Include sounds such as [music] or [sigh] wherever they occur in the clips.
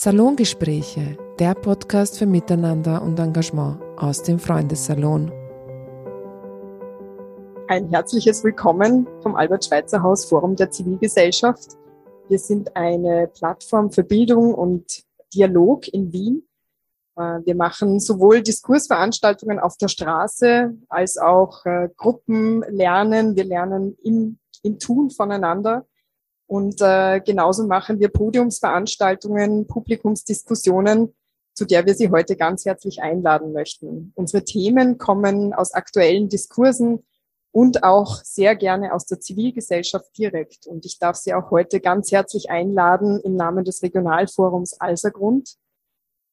Salongespräche, der Podcast für Miteinander und Engagement aus dem Freundessalon. Ein herzliches Willkommen vom Albert-Schweitzer-Haus Forum der Zivilgesellschaft. Wir sind eine Plattform für Bildung und Dialog in Wien. Äh, wir machen sowohl Diskursveranstaltungen auf der Straße als auch äh, Gruppenlernen. Wir lernen im, im Tun voneinander. Und äh, genauso machen wir Podiumsveranstaltungen, Publikumsdiskussionen, zu der wir Sie heute ganz herzlich einladen möchten. Unsere Themen kommen aus aktuellen Diskursen und auch sehr gerne aus der Zivilgesellschaft direkt. Und ich darf Sie auch heute ganz herzlich einladen im Namen des Regionalforums Alsergrund.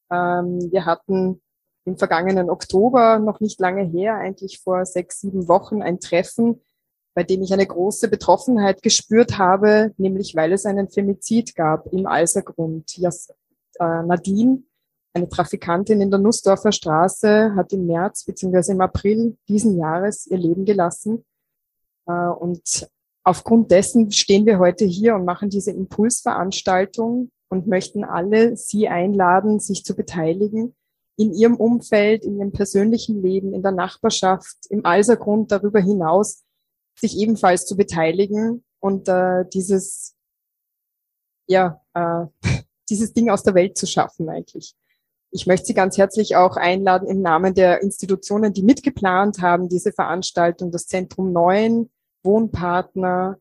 Ähm, wir hatten im vergangenen Oktober, noch nicht lange her, eigentlich vor sechs, sieben Wochen, ein Treffen bei dem ich eine große Betroffenheit gespürt habe, nämlich weil es einen Femizid gab im Alsergrund. Jas, äh, Nadine, eine Trafikantin in der Nussdorfer Straße, hat im März bzw. im April diesen Jahres ihr Leben gelassen. Äh, und aufgrund dessen stehen wir heute hier und machen diese Impulsveranstaltung und möchten alle Sie einladen, sich zu beteiligen in Ihrem Umfeld, in Ihrem persönlichen Leben, in der Nachbarschaft, im Alsergrund darüber hinaus sich ebenfalls zu beteiligen und äh, dieses, ja, äh, [laughs] dieses Ding aus der Welt zu schaffen eigentlich. Ich möchte Sie ganz herzlich auch einladen im Namen der Institutionen, die mitgeplant haben, diese Veranstaltung, das Zentrum Neuen, Wohnpartner,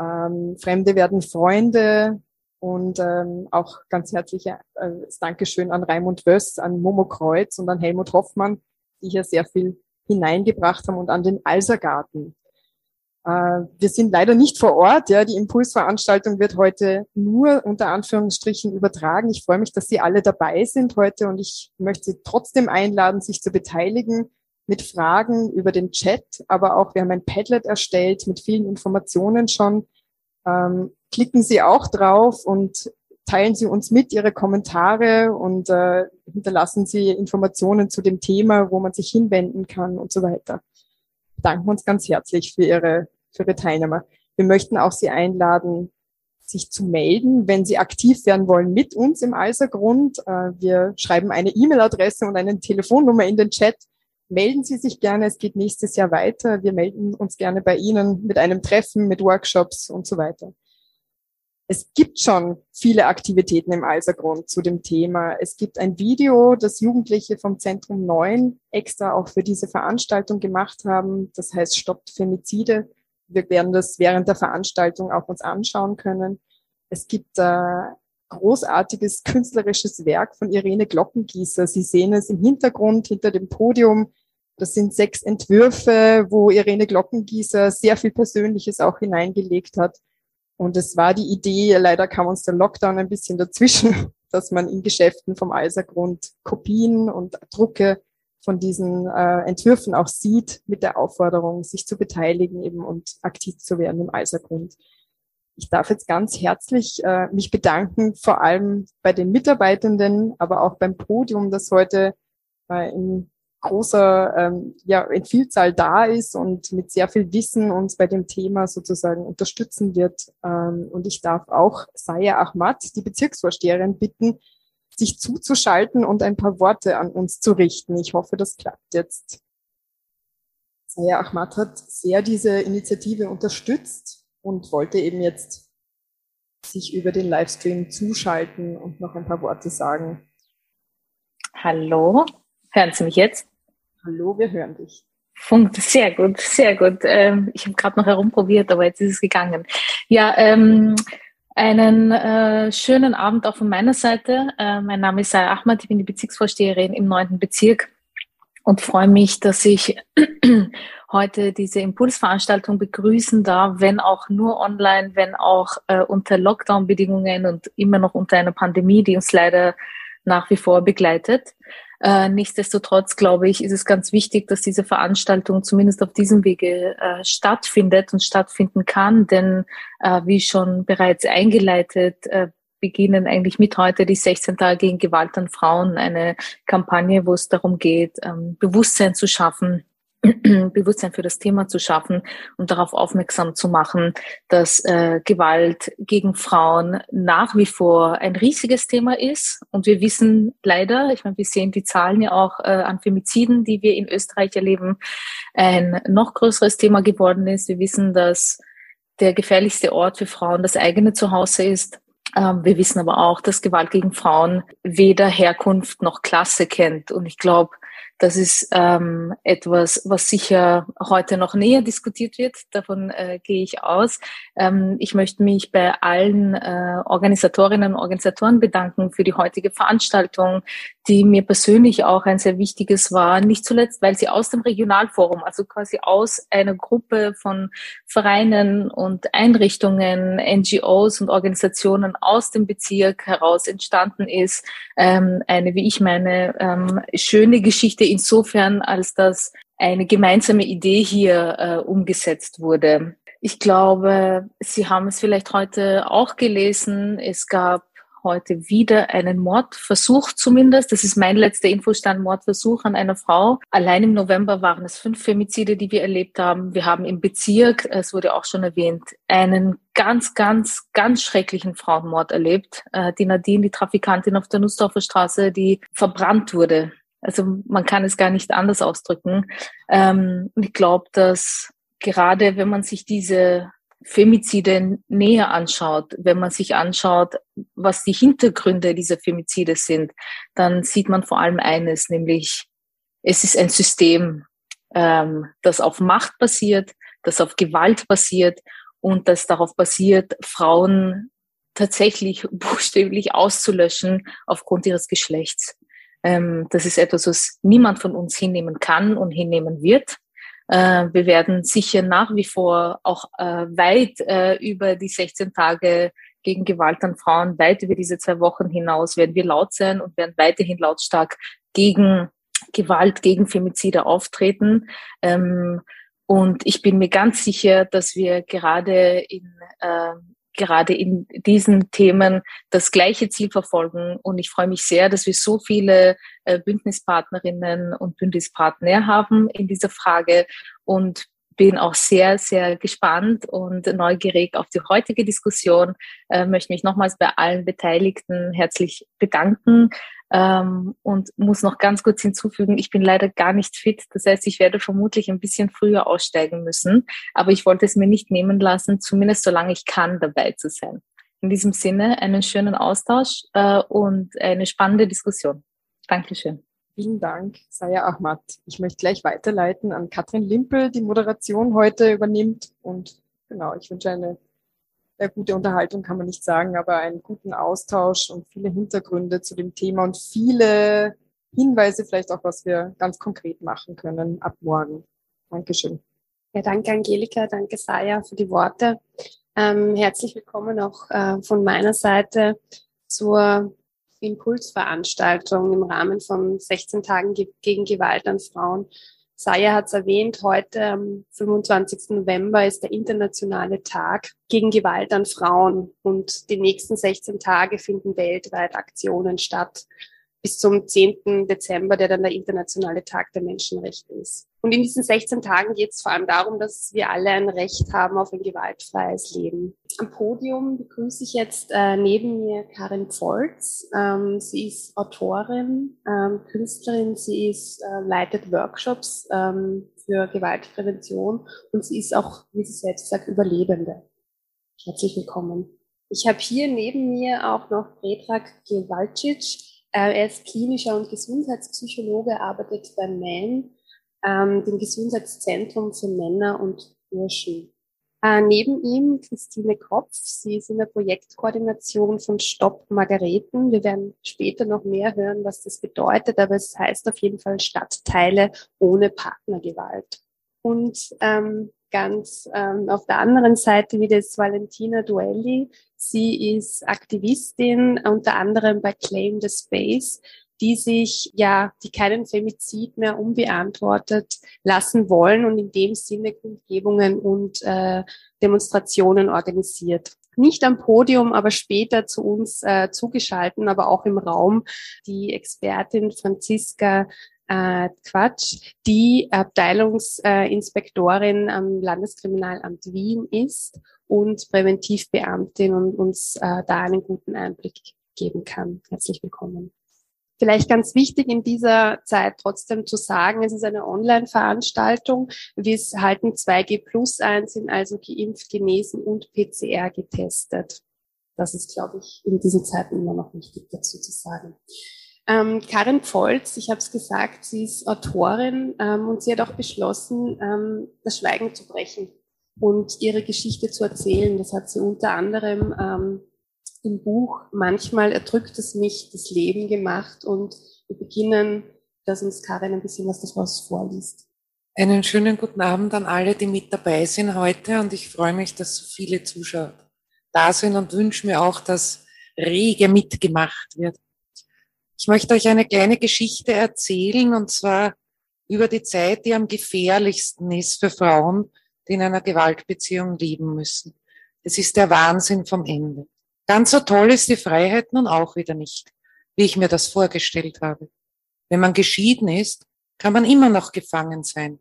ähm, Fremde werden Freunde und ähm, auch ganz herzliche äh, Dankeschön an Raimund Wöss, an Momo Kreuz und an Helmut Hoffmann, die hier sehr viel hineingebracht haben und an den Alsergarten. Äh, wir sind leider nicht vor Ort. Ja, die Impulsveranstaltung wird heute nur unter Anführungsstrichen übertragen. Ich freue mich, dass Sie alle dabei sind heute und ich möchte Sie trotzdem einladen, sich zu beteiligen mit Fragen über den Chat, aber auch wir haben ein Padlet erstellt mit vielen Informationen schon. Ähm, klicken Sie auch drauf und teilen Sie uns mit Ihre Kommentare und äh, hinterlassen Sie Informationen zu dem Thema, wo man sich hinwenden kann und so weiter. Danken uns ganz herzlich für Ihre für Ihre Teilnehmer. Wir möchten auch Sie einladen, sich zu melden, wenn Sie aktiv werden wollen mit uns im Alsergrund. Äh, wir schreiben eine E-Mail-Adresse und eine Telefonnummer in den Chat. Melden Sie sich gerne, es geht nächstes Jahr weiter. Wir melden uns gerne bei Ihnen mit einem Treffen, mit Workshops und so weiter. Es gibt schon viele Aktivitäten im Alsergrund zu dem Thema. Es gibt ein Video, das Jugendliche vom Zentrum 9 extra auch für diese Veranstaltung gemacht haben. Das heißt Stoppt Femizide wir werden das während der Veranstaltung auch uns anschauen können. Es gibt äh, großartiges künstlerisches Werk von Irene Glockengießer. Sie sehen es im Hintergrund, hinter dem Podium. Das sind sechs Entwürfe, wo Irene Glockengießer sehr viel Persönliches auch hineingelegt hat. Und es war die Idee, leider kam uns der Lockdown ein bisschen dazwischen, [laughs] dass man in Geschäften vom Eisergrund Kopien und Drucke von diesen äh, Entwürfen auch sieht, mit der Aufforderung, sich zu beteiligen eben und aktiv zu werden im Eisergrund. Ich darf jetzt ganz herzlich äh, mich bedanken, vor allem bei den Mitarbeitenden, aber auch beim Podium, das heute äh, in großer, ähm, ja, in Vielzahl da ist und mit sehr viel Wissen uns bei dem Thema sozusagen unterstützen wird. Ähm, und ich darf auch Saya Ahmad, die Bezirksvorsteherin, bitten, sich zuzuschalten und ein paar Worte an uns zu richten. Ich hoffe, das klappt jetzt. Saya Ahmad hat sehr diese Initiative unterstützt und wollte eben jetzt sich über den Livestream zuschalten und noch ein paar Worte sagen. Hallo, hören Sie mich jetzt? Hallo, wir hören dich. Funkt, sehr gut, sehr gut. Ähm, ich habe gerade noch herumprobiert, aber jetzt ist es gegangen. Ja, ähm, einen äh, schönen Abend auch von meiner Seite. Äh, mein Name ist Saya Ahmad, ich bin die Bezirksvorsteherin im 9. Bezirk und freue mich, dass ich [clears throat] heute diese Impulsveranstaltung begrüßen darf, wenn auch nur online, wenn auch äh, unter Lockdown-Bedingungen und immer noch unter einer Pandemie, die uns leider nach wie vor begleitet. Äh, nichtsdestotrotz glaube ich, ist es ganz wichtig, dass diese Veranstaltung zumindest auf diesem Wege äh, stattfindet und stattfinden kann, denn äh, wie schon bereits eingeleitet, äh, beginnen eigentlich mit heute die 16 Tage gegen Gewalt an Frauen, eine Kampagne, wo es darum geht, ähm, Bewusstsein zu schaffen [clears throat] Bewusstsein für das Thema zu schaffen und darauf aufmerksam zu machen, dass äh, Gewalt gegen Frauen nach wie vor ein riesiges Thema ist. Und wir wissen leider, ich meine, wir sehen die Zahlen ja auch äh, an Femiziden, die wir in Österreich erleben, ein noch größeres Thema geworden ist. Wir wissen, dass der gefährlichste Ort für Frauen das eigene Zuhause ist. Ähm, wir wissen aber auch, dass Gewalt gegen Frauen weder Herkunft noch Klasse kennt. Und ich glaube, das ist ähm, etwas, was sicher heute noch näher diskutiert wird. Davon äh, gehe ich aus. Ähm, ich möchte mich bei allen äh, Organisatorinnen und Organisatoren bedanken für die heutige Veranstaltung, die mir persönlich auch ein sehr wichtiges war. Nicht zuletzt, weil sie aus dem Regionalforum, also quasi aus einer Gruppe von Vereinen und Einrichtungen, NGOs und Organisationen aus dem Bezirk heraus entstanden ist. Ähm, eine, wie ich meine, ähm, schöne Geschichte insofern, als dass eine gemeinsame Idee hier äh, umgesetzt wurde. Ich glaube, Sie haben es vielleicht heute auch gelesen. Es gab heute wieder einen Mordversuch zumindest. Das ist mein letzter Infostand, Mordversuch an einer Frau. Allein im November waren es fünf Femizide, die wir erlebt haben. Wir haben im Bezirk, es wurde auch schon erwähnt, einen ganz, ganz, ganz schrecklichen Frauenmord erlebt. Äh, die Nadine, die Trafikantin auf der Nussdorfer Straße, die verbrannt wurde also man kann es gar nicht anders ausdrücken. Ähm, ich glaube, dass gerade wenn man sich diese Femizide näher anschaut, wenn man sich anschaut, was die Hintergründe dieser Femizide sind, dann sieht man vor allem eines, nämlich es ist ein System, ähm, das auf Macht basiert, das auf Gewalt basiert und das darauf basiert, Frauen tatsächlich [laughs] buchstäblich auszulöschen aufgrund ihres Geschlechts. Ähm, das ist etwas, was niemand von uns hinnehmen kann und hinnehmen wird. Äh, wir werden sicher nach wie vor auch äh, weit äh, über die 16 Tage gegen Gewalt an Frauen, weit über diese zwei Wochen hinaus werden wir laut sein und werden weiterhin lautstark gegen Gewalt, gegen Femizide auftreten. Ähm, und ich bin mir ganz sicher, dass wir gerade in, gerade in diesen Themen das gleiche Ziel verfolgen. Und ich freue mich sehr, dass wir so viele äh, Bündnispartnerinnen und Bündnispartner haben in dieser Frage und bin auch sehr, sehr gespannt und neugierig auf die heutige Diskussion. Äh, möchte mich nochmals bei allen Beteiligten herzlich bedanken. Ähm, und muss noch ganz kurz hinzufügen, ich bin leider gar nicht fit. Das heißt, ich werde vermutlich ein bisschen früher aussteigen müssen. Aber ich wollte es mir nicht nehmen lassen, zumindest solange ich kann, dabei zu sein. In diesem Sinne einen schönen Austausch äh, und eine spannende Diskussion. Dankeschön. Vielen Dank, Saya Ahmad. Ich möchte gleich weiterleiten an Katrin Limpel, die Moderation heute übernimmt. Und genau, ich wünsche eine äh, gute Unterhaltung kann man nicht sagen, aber einen guten Austausch und viele Hintergründe zu dem Thema und viele Hinweise vielleicht auch, was wir ganz konkret machen können ab morgen. Dankeschön. Ja, danke Angelika, danke Saya für die Worte. Ähm, herzlich willkommen auch äh, von meiner Seite zur Impulsveranstaltung im Rahmen von 16 Tagen gegen Gewalt an Frauen Saya hat es erwähnt, heute am 25. November ist der internationale Tag gegen Gewalt an Frauen und die nächsten 16 Tage finden weltweit Aktionen statt bis zum 10. Dezember, der dann der internationale Tag der Menschenrechte ist. Und in diesen 16 Tagen geht es vor allem darum, dass wir alle ein Recht haben auf ein gewaltfreies Leben. Am Podium begrüße ich jetzt äh, neben mir Karin Volz. Ähm, sie ist Autorin, ähm, Künstlerin, sie ist, äh, leitet Workshops ähm, für Gewaltprävention und sie ist auch, wie sie selbst sagt, Überlebende. Herzlich willkommen. Ich habe hier neben mir auch noch Predrag Gewalcic. Äh, er ist klinischer und Gesundheitspsychologe, arbeitet beim MAN, ähm, dem Gesundheitszentrum für Männer und Burschen. Äh, neben ihm Christine Kropf. Sie ist in der Projektkoordination von Stopp Margareten. Wir werden später noch mehr hören, was das bedeutet, aber es heißt auf jeden Fall Stadtteile ohne Partnergewalt. Und ähm, ganz ähm, auf der anderen Seite wieder ist Valentina Duelli. Sie ist Aktivistin unter anderem bei Claim the Space, die sich ja, die keinen Femizid mehr unbeantwortet lassen wollen und in dem Sinne Kundgebungen und äh, Demonstrationen organisiert. Nicht am Podium, aber später zu uns äh, zugeschalten, aber auch im Raum die Expertin Franziska äh, Quatsch, die Abteilungsinspektorin am Landeskriminalamt Wien ist und Präventivbeamtin und uns äh, da einen guten Einblick geben kann. Herzlich willkommen. Vielleicht ganz wichtig in dieser Zeit trotzdem zu sagen, es ist eine Online-Veranstaltung. Wir halten 2G plus ein, sind also geimpft, genesen und PCR getestet. Das ist, glaube ich, in diesen Zeiten immer noch wichtig dazu zu sagen. Ähm, Karin Pfolz, ich habe es gesagt, sie ist Autorin ähm, und sie hat auch beschlossen, ähm, das Schweigen zu brechen und ihre Geschichte zu erzählen. Das hat sie unter anderem im Buch Manchmal erdrückt es mich das Leben gemacht und wir beginnen, dass uns Karin ein bisschen was daraus vorliest. Einen schönen guten Abend an alle, die mit dabei sind heute und ich freue mich, dass so viele Zuschauer da sind und wünsche mir auch, dass rege mitgemacht wird. Ich möchte euch eine kleine Geschichte erzählen, und zwar über die Zeit, die am gefährlichsten ist für Frauen, die in einer Gewaltbeziehung leben müssen. Es ist der Wahnsinn vom Ende. Ganz so toll ist die Freiheit nun auch wieder nicht, wie ich mir das vorgestellt habe. Wenn man geschieden ist, kann man immer noch gefangen sein.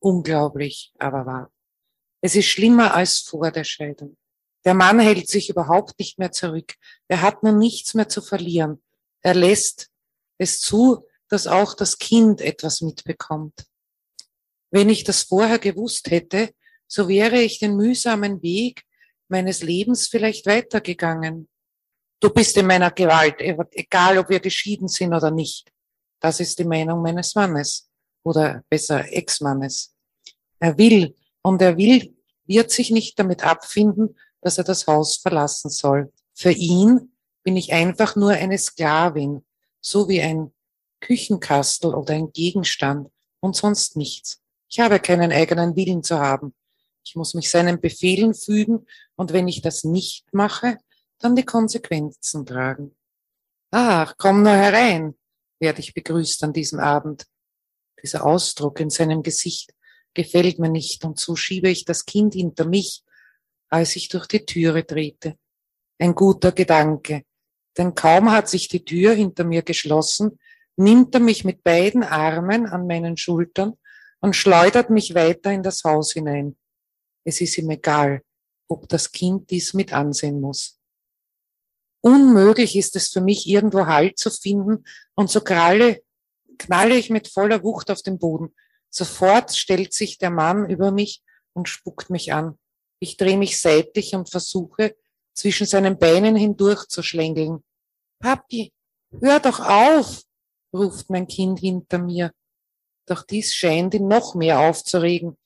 Unglaublich, aber wahr. Es ist schlimmer als vor der Scheidung. Der Mann hält sich überhaupt nicht mehr zurück. Er hat nun nichts mehr zu verlieren. Er lässt es zu, dass auch das Kind etwas mitbekommt. Wenn ich das vorher gewusst hätte, so wäre ich den mühsamen Weg meines Lebens vielleicht weitergegangen. Du bist in meiner Gewalt, egal ob wir geschieden sind oder nicht. Das ist die Meinung meines Mannes oder besser Ex-Mannes. Er will und er will, wird sich nicht damit abfinden, dass er das Haus verlassen soll. Für ihn bin ich einfach nur eine Sklavin, so wie ein Küchenkastel oder ein Gegenstand und sonst nichts. Ich habe keinen eigenen Willen zu haben. Ich muss mich seinen Befehlen fügen und wenn ich das nicht mache, dann die Konsequenzen tragen. Ach, komm nur herein, werde ich begrüßt an diesem Abend. Dieser Ausdruck in seinem Gesicht gefällt mir nicht und so schiebe ich das Kind hinter mich, als ich durch die Türe trete. Ein guter Gedanke, denn kaum hat sich die Tür hinter mir geschlossen, nimmt er mich mit beiden Armen an meinen Schultern und schleudert mich weiter in das Haus hinein. Es ist ihm egal, ob das Kind dies mit ansehen muss. Unmöglich ist es für mich, irgendwo Halt zu finden, und so kralle, knalle ich mit voller Wucht auf den Boden. Sofort stellt sich der Mann über mich und spuckt mich an. Ich drehe mich seitlich und versuche, zwischen seinen Beinen hindurch zu schlängeln. Papi, hör doch auf, ruft mein Kind hinter mir. Doch dies scheint ihn noch mehr aufzuregen.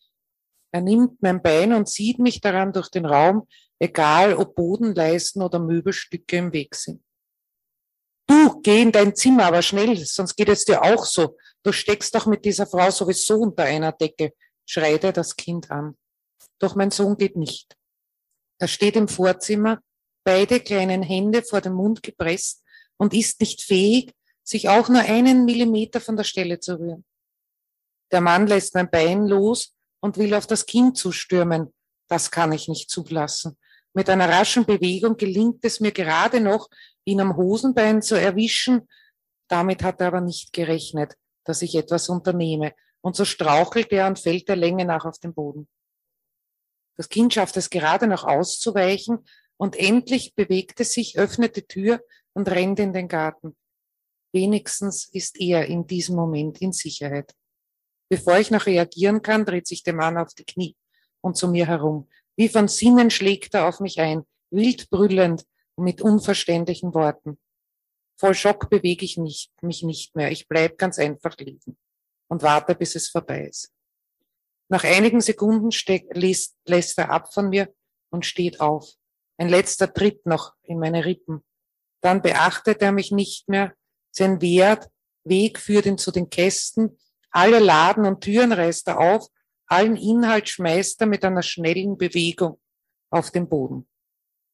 Er nimmt mein Bein und zieht mich daran durch den Raum, egal ob Bodenleisten oder Möbelstücke im Weg sind. Du, geh in dein Zimmer, aber schnell, sonst geht es dir auch so. Du steckst doch mit dieser Frau sowieso unter einer Decke, schreit er das Kind an. Doch mein Sohn geht nicht. Er steht im Vorzimmer, beide kleinen Hände vor den Mund gepresst und ist nicht fähig, sich auch nur einen Millimeter von der Stelle zu rühren. Der Mann lässt mein Bein los und will auf das Kind zustürmen. Das kann ich nicht zulassen. Mit einer raschen Bewegung gelingt es mir gerade noch, ihn am Hosenbein zu erwischen. Damit hat er aber nicht gerechnet, dass ich etwas unternehme. Und so strauchelt er und fällt der Länge nach auf den Boden. Das Kind schafft es gerade noch auszuweichen und endlich bewegt es sich, öffnet die Tür und rennt in den Garten. Wenigstens ist er in diesem Moment in Sicherheit. Bevor ich noch reagieren kann, dreht sich der Mann auf die Knie und zu mir herum. Wie von Sinnen schlägt er auf mich ein, wild brüllend und mit unverständlichen Worten. Voll Schock bewege ich nicht, mich nicht mehr. Ich bleib ganz einfach liegen und warte, bis es vorbei ist. Nach einigen Sekunden lässt, lässt er ab von mir und steht auf. Ein letzter Tritt noch in meine Rippen. Dann beachtet er mich nicht mehr. Sein Wert, Weg führt ihn zu den Kästen. Alle Laden und Türen reißt er auf. Allen Inhalt schmeißt er mit einer schnellen Bewegung auf den Boden.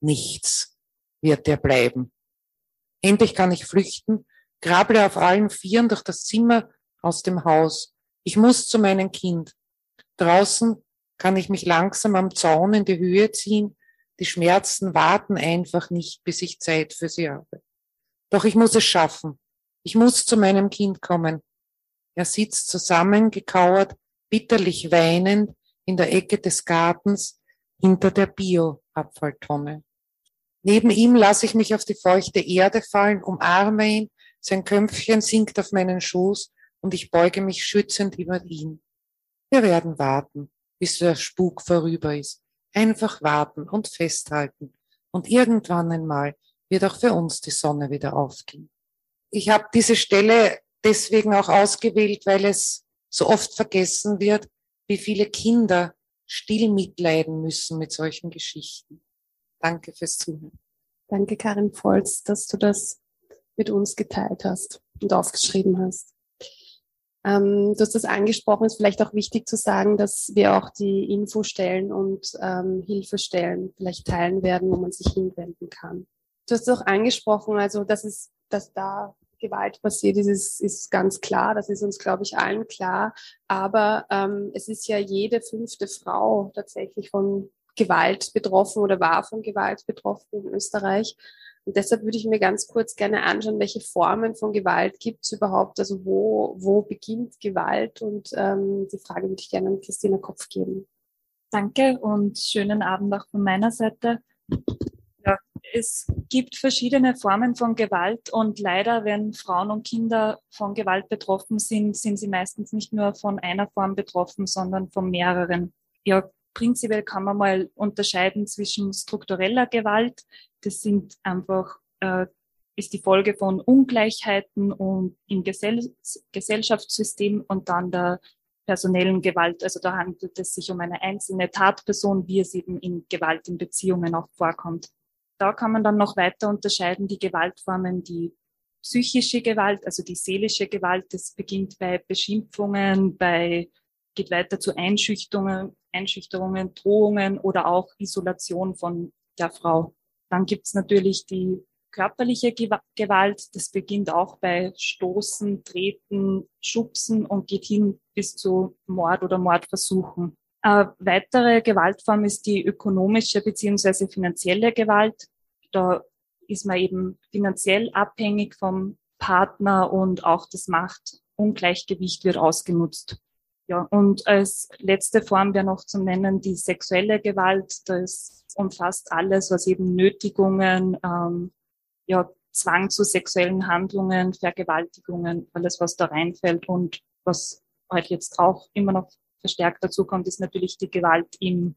Nichts wird er bleiben. Endlich kann ich flüchten, grable auf allen Vieren durch das Zimmer aus dem Haus. Ich muss zu meinem Kind. Draußen kann ich mich langsam am Zaun in die Höhe ziehen. Die Schmerzen warten einfach nicht, bis ich Zeit für sie habe. Doch ich muss es schaffen. Ich muss zu meinem Kind kommen. Er sitzt zusammengekauert, bitterlich weinend in der Ecke des Gartens hinter der Bio-Abfalltonne. Neben ihm lasse ich mich auf die feuchte Erde fallen, umarme ihn, sein Köpfchen sinkt auf meinen Schoß und ich beuge mich schützend über ihn. Wir werden warten, bis der Spuk vorüber ist. Einfach warten und festhalten. Und irgendwann einmal wird auch für uns die Sonne wieder aufgehen. Ich habe diese Stelle deswegen auch ausgewählt, weil es so oft vergessen wird, wie viele Kinder still mitleiden müssen mit solchen Geschichten. Danke fürs Zuhören. Danke, Karin Volz, dass du das mit uns geteilt hast und aufgeschrieben hast. Ähm, du hast das angesprochen, ist vielleicht auch wichtig zu sagen, dass wir auch die Infostellen und ähm, Hilfestellen vielleicht teilen werden, wo man sich hinwenden kann. Du hast auch angesprochen, also dass es, dass da Gewalt passiert ist, ist, ist ganz klar. Das ist uns, glaube ich, allen klar. Aber ähm, es ist ja jede fünfte Frau tatsächlich von Gewalt betroffen oder war von Gewalt betroffen in Österreich. Und deshalb würde ich mir ganz kurz gerne anschauen, welche Formen von Gewalt gibt es überhaupt, also wo, wo beginnt Gewalt? Und ähm, die Frage würde ich gerne an Christina Kopf geben. Danke und schönen Abend auch von meiner Seite. Es gibt verschiedene Formen von Gewalt und leider, wenn Frauen und Kinder von Gewalt betroffen sind, sind sie meistens nicht nur von einer Form betroffen, sondern von mehreren. Ja, prinzipiell kann man mal unterscheiden zwischen struktureller Gewalt. Das sind einfach, äh, ist die Folge von Ungleichheiten und im Gesell Gesellschaftssystem und dann der personellen Gewalt. Also da handelt es sich um eine einzelne Tatperson, wie es eben in Gewalt in Beziehungen auch vorkommt. Da kann man dann noch weiter unterscheiden die Gewaltformen, die psychische Gewalt, also die seelische Gewalt. Das beginnt bei Beschimpfungen, bei geht weiter zu Einschüchterungen, Einschüchterungen, Drohungen oder auch Isolation von der Frau. Dann gibt's natürlich die körperliche Gewalt. Das beginnt auch bei Stoßen, Treten, Schubsen und geht hin bis zu Mord oder Mordversuchen. Eine weitere Gewaltform ist die ökonomische beziehungsweise finanzielle Gewalt. Da ist man eben finanziell abhängig vom Partner und auch das Machtungleichgewicht wird ausgenutzt. Ja, und als letzte Form wäre noch zu nennen die sexuelle Gewalt. Das umfasst alles, was eben Nötigungen, ähm, ja, Zwang zu sexuellen Handlungen, Vergewaltigungen, alles, was da reinfällt und was halt jetzt auch immer noch verstärkt dazu kommt, ist natürlich die Gewalt im,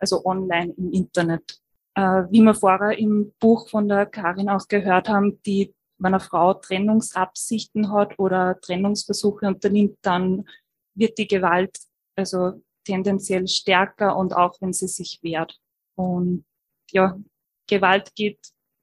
also online im Internet. Äh, wie wir vorher im Buch von der Karin auch gehört haben, die, wenn eine Frau Trennungsabsichten hat oder Trennungsversuche unternimmt, dann wird die Gewalt also tendenziell stärker und auch wenn sie sich wehrt. Und ja, Gewalt geht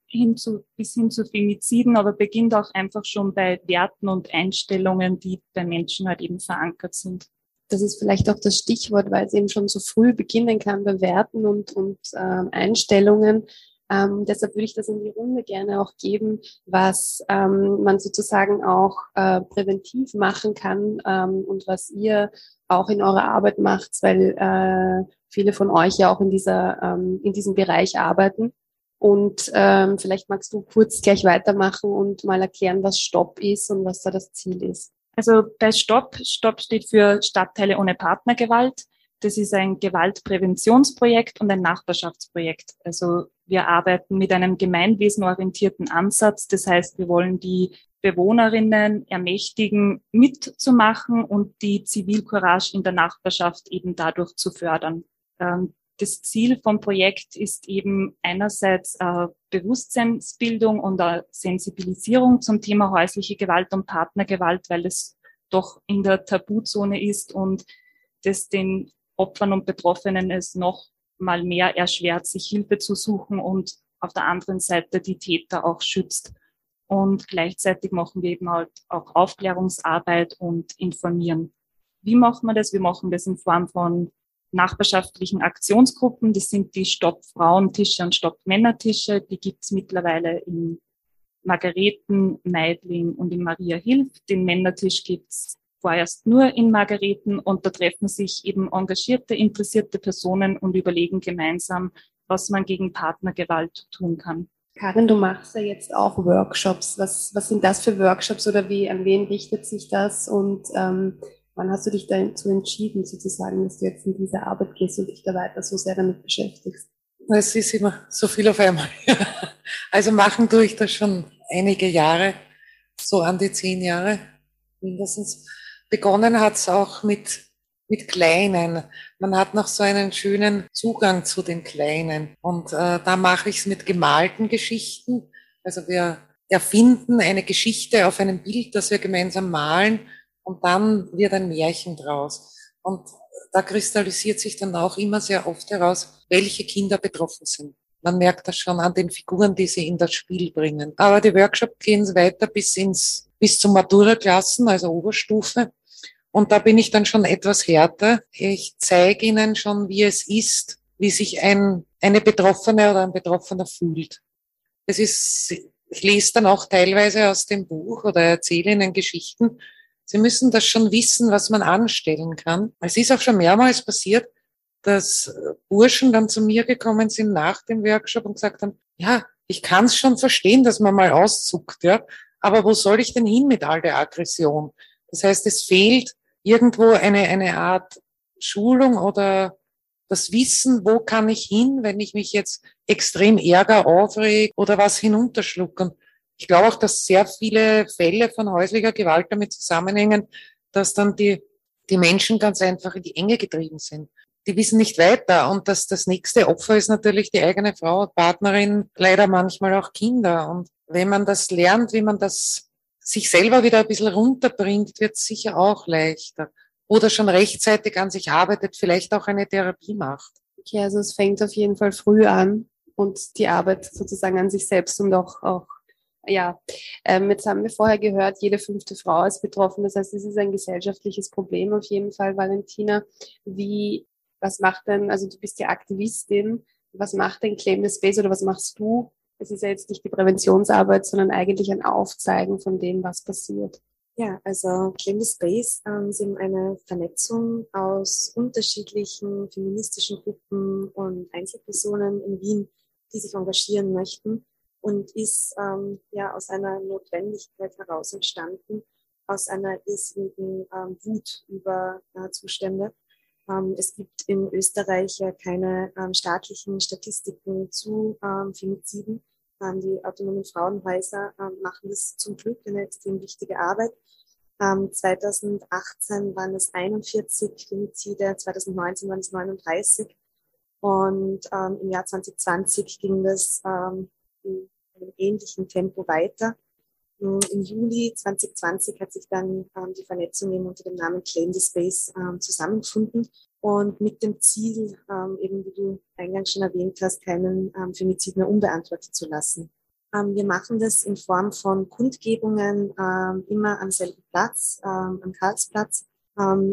hin zu, bis hin zu Femiziden, aber beginnt auch einfach schon bei Werten und Einstellungen, die bei Menschen halt eben verankert sind. Das ist vielleicht auch das Stichwort, weil es eben schon so früh beginnen kann bei Werten und, und äh, Einstellungen. Ähm, deshalb würde ich das in die Runde gerne auch geben, was ähm, man sozusagen auch äh, präventiv machen kann ähm, und was ihr auch in eurer Arbeit macht, weil äh, viele von euch ja auch in dieser ähm, in diesem Bereich arbeiten. Und ähm, vielleicht magst du kurz gleich weitermachen und mal erklären, was Stopp ist und was da das Ziel ist. Also bei Stopp, Stopp steht für Stadtteile ohne Partnergewalt. Das ist ein Gewaltpräventionsprojekt und ein Nachbarschaftsprojekt. Also wir arbeiten mit einem gemeinwesenorientierten Ansatz. Das heißt, wir wollen die Bewohnerinnen ermächtigen, mitzumachen und die Zivilcourage in der Nachbarschaft eben dadurch zu fördern. Ähm, das Ziel vom Projekt ist eben einerseits äh, Bewusstseinsbildung und Sensibilisierung zum Thema häusliche Gewalt und Partnergewalt, weil es doch in der Tabuzone ist und das den Opfern und Betroffenen es noch mal mehr erschwert, sich Hilfe zu suchen und auf der anderen Seite die Täter auch schützt. Und gleichzeitig machen wir eben halt auch Aufklärungsarbeit und informieren. Wie machen wir das? Wir machen das in Form von nachbarschaftlichen Aktionsgruppen. Das sind die Stopp Frauentische und Stopp Männertische. Die gibt's mittlerweile in Margareten, Meidling und in Maria Hilf. Den Männertisch gibt's vorerst nur in Margareten und da treffen sich eben engagierte, interessierte Personen und überlegen gemeinsam, was man gegen Partnergewalt tun kann. Karin, du machst ja jetzt auch Workshops. Was, was sind das für Workshops oder wie, an wen richtet sich das? Und ähm, wann hast du dich dazu entschieden, sozusagen, dass du jetzt in diese Arbeit gehst und dich da weiter so sehr damit beschäftigst? Es ist immer so viel auf einmal. [laughs] also machen tue ich das schon einige Jahre, so an die zehn Jahre mindestens. Begonnen hat es auch mit mit Kleinen. Man hat noch so einen schönen Zugang zu den Kleinen. Und äh, da mache ich es mit gemalten Geschichten. Also wir erfinden eine Geschichte auf einem Bild, das wir gemeinsam malen und dann wird ein Märchen draus. Und da kristallisiert sich dann auch immer sehr oft heraus, welche Kinder betroffen sind. Man merkt das schon an den Figuren, die sie in das Spiel bringen. Aber die Workshops gehen weiter bis ins, bis zum Matura-Klassen, also Oberstufe. Und da bin ich dann schon etwas härter. Ich zeige ihnen schon, wie es ist, wie sich ein, eine Betroffene oder ein Betroffener fühlt. Es ist, ich lese dann auch teilweise aus dem Buch oder erzähle ihnen Geschichten. Sie müssen das schon wissen, was man anstellen kann. Es ist auch schon mehrmals passiert, dass Burschen dann zu mir gekommen sind nach dem Workshop und gesagt haben, ja, ich kann es schon verstehen, dass man mal auszuckt, ja, aber wo soll ich denn hin mit all der Aggression? Das heißt, es fehlt irgendwo eine, eine Art Schulung oder das Wissen, wo kann ich hin, wenn ich mich jetzt extrem ärger, aufreg oder was hinunterschlucken. Ich glaube auch, dass sehr viele Fälle von häuslicher Gewalt damit zusammenhängen, dass dann die, die Menschen ganz einfach in die Enge getrieben sind. Die wissen nicht weiter und dass das nächste Opfer ist natürlich die eigene Frau, Partnerin, leider manchmal auch Kinder. Und wenn man das lernt, wie man das sich selber wieder ein bisschen runterbringt, wird es sicher auch leichter. Oder schon rechtzeitig an sich arbeitet, vielleicht auch eine Therapie macht. Okay, also es fängt auf jeden Fall früh an und die Arbeit sozusagen an sich selbst und auch, auch ja, ähm, jetzt haben wir vorher gehört, jede fünfte Frau ist betroffen. Das heißt, es ist ein gesellschaftliches Problem auf jeden Fall, Valentina. Wie, was macht denn, also du bist ja Aktivistin, was macht denn Claim the Space oder was machst du es ist ja jetzt nicht die Präventionsarbeit, sondern eigentlich ein Aufzeigen von dem, was passiert. Ja, also Claim the Space ähm, sind eine Vernetzung aus unterschiedlichen feministischen Gruppen und Einzelpersonen in Wien, die sich engagieren möchten und ist ähm, ja aus einer Notwendigkeit heraus entstanden, aus einer irrsinnigen ähm, Wut über äh, Zustände. Ähm, es gibt in Österreich ja keine ähm, staatlichen Statistiken zu ähm, Femiziden. Ähm, die autonomen Frauenhäuser ähm, machen das zum Glück eine extrem wichtige Arbeit. 2018 ähm, waren es 41 Femizide, 2019 waren es 39 und ähm, im Jahr 2020 ging das ähm, in einem ähnlichen Tempo weiter. Im Juli 2020 hat sich dann ähm, die Vernetzung eben unter dem Namen Claim the Space ähm, zusammengefunden und mit dem Ziel, ähm, eben wie du eingangs schon erwähnt hast, keinen ähm, Femizid mehr unbeantwortet zu lassen. Ähm, wir machen das in Form von Kundgebungen ähm, immer am selben Platz, am Karlsplatz.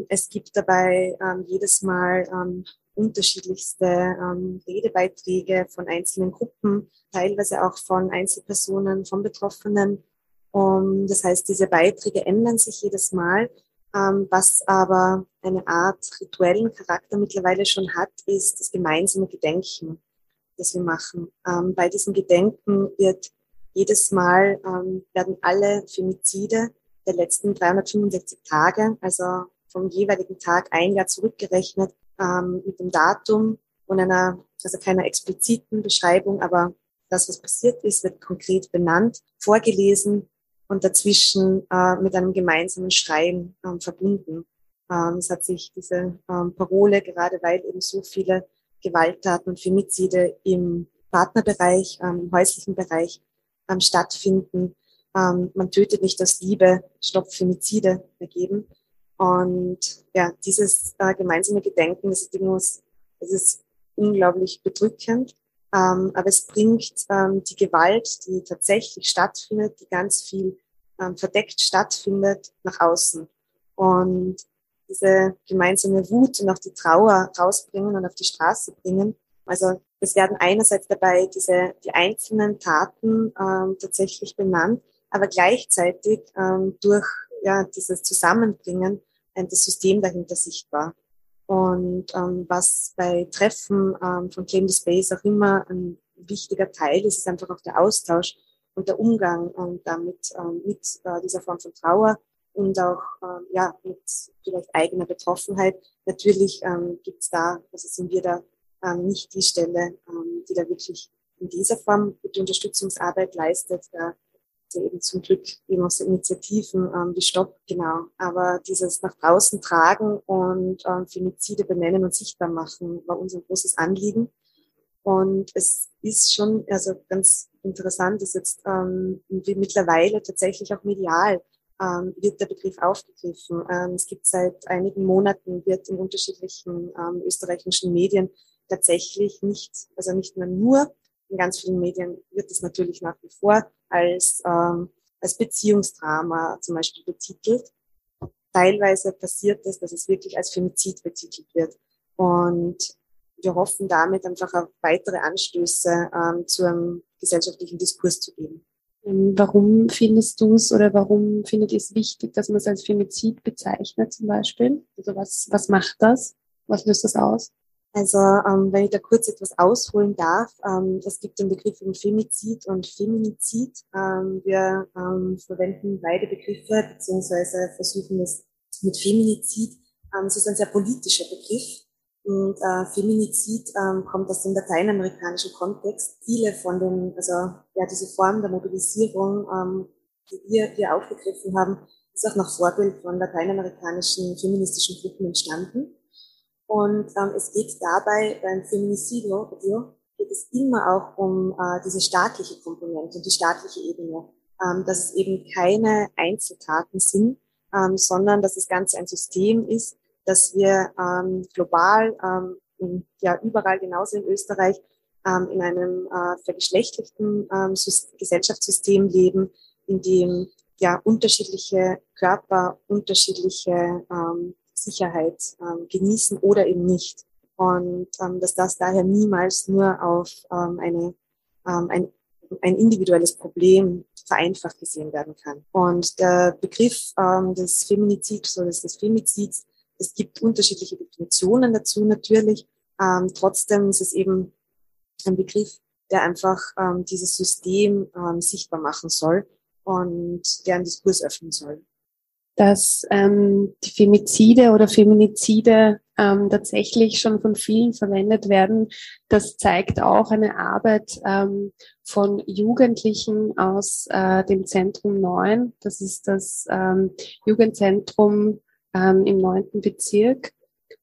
Es gibt dabei jedes Mal unterschiedlichste ähm, Redebeiträge von einzelnen Gruppen, teilweise auch von Einzelpersonen, von Betroffenen. Um, das heißt, diese Beiträge ändern sich jedes Mal ähm, was aber eine Art rituellen Charakter mittlerweile schon hat, ist das gemeinsame Gedenken, das wir machen. Ähm, bei diesem Gedenken wird jedes Mal ähm, werden alle Femizide der letzten 365 Tage, also vom jeweiligen Tag ein Jahr zurückgerechnet, ähm, mit dem Datum und einer, also keiner expliziten Beschreibung, aber das, was passiert ist, wird konkret benannt, vorgelesen und dazwischen äh, mit einem gemeinsamen Schreien ähm, verbunden. Ähm, es hat sich diese ähm, Parole, gerade weil eben so viele Gewalttaten und Femizide im Partnerbereich, ähm, im häuslichen Bereich ähm, stattfinden. Ähm, man tötet nicht aus Liebe, stoppt Femizide ergeben. Und ja, dieses äh, gemeinsame Gedenken, das ist, das ist unglaublich bedrückend. Ähm, aber es bringt ähm, die Gewalt, die tatsächlich stattfindet, die ganz viel ähm, verdeckt stattfindet, nach außen. Und diese gemeinsame Wut und auch die Trauer rausbringen und auf die Straße bringen. Also es werden einerseits dabei diese die einzelnen Taten ähm, tatsächlich benannt, aber gleichzeitig ähm, durch ja dieses Zusammenbringen das System dahinter sichtbar. Und ähm, was bei Treffen ähm, von Claim the Space auch immer ein wichtiger Teil ist, ist einfach auch der Austausch und der Umgang ähm, damit ähm, mit äh, dieser Form von Trauer und auch ähm, ja mit vielleicht eigener Betroffenheit. Natürlich ähm, gibt es da, also sind wir da ähm, nicht die Stelle, ähm, die da wirklich in dieser Form die Unterstützungsarbeit leistet. Da eben zum Glück eben auch so Initiativen ähm, wie Stopp, genau. Aber dieses nach draußen tragen und ähm, Femizide benennen und sichtbar machen war unser großes Anliegen. Und es ist schon also ganz interessant, dass jetzt ähm, mittlerweile tatsächlich auch medial ähm, wird der Begriff aufgegriffen. Ähm, es gibt seit einigen Monaten, wird in unterschiedlichen ähm, österreichischen Medien tatsächlich nicht, also nicht mehr nur, in ganz vielen Medien wird es natürlich nach wie vor als, ähm, als Beziehungsdrama zum Beispiel betitelt. Teilweise passiert es, dass es wirklich als Femizid betitelt wird. Und wir hoffen damit einfach auf weitere Anstöße ähm, zu einem gesellschaftlichen Diskurs zu geben. Ähm, warum findest du es oder warum findet ihr es wichtig, dass man es als Femizid bezeichnet zum Beispiel? Also was, was macht das? Was löst das aus? Also ähm, wenn ich da kurz etwas ausholen darf, ähm, es gibt den Begriff von Femizid und Feminizid. Ähm, wir ähm, verwenden beide Begriffe beziehungsweise versuchen es mit Feminizid. Ähm, es ist ein sehr politischer Begriff und äh, Feminizid ähm, kommt aus dem lateinamerikanischen Kontext. Viele von den, also ja, diese Form der Mobilisierung, die wir hier aufgegriffen haben, ist auch nach Vorbild von lateinamerikanischen feministischen Gruppen entstanden. Und ähm, es geht dabei beim Feminicidio geht es immer auch um äh, diese staatliche Komponente und die staatliche Ebene, ähm, dass es eben keine Einzeltaten sind, ähm, sondern dass das Ganze ein System ist, dass wir ähm, global, ähm, ja überall genauso in Österreich, ähm, in einem äh, vergeschlechtlichten ähm, Gesellschaftssystem leben, in dem ja unterschiedliche Körper unterschiedliche ähm, Sicherheit ähm, genießen oder eben nicht. Und ähm, dass das daher niemals nur auf ähm, eine, ähm, ein, ein individuelles Problem vereinfacht gesehen werden kann. Und der Begriff ähm, des Feminizids oder des Femizids es gibt unterschiedliche Definitionen dazu natürlich. Ähm, trotzdem ist es eben ein Begriff, der einfach ähm, dieses System ähm, sichtbar machen soll und der einen Diskurs öffnen soll. Dass ähm, die Femizide oder Feminizide ähm, tatsächlich schon von vielen verwendet werden, das zeigt auch eine Arbeit ähm, von Jugendlichen aus äh, dem Zentrum 9. Das ist das ähm, Jugendzentrum ähm, im neunten Bezirk.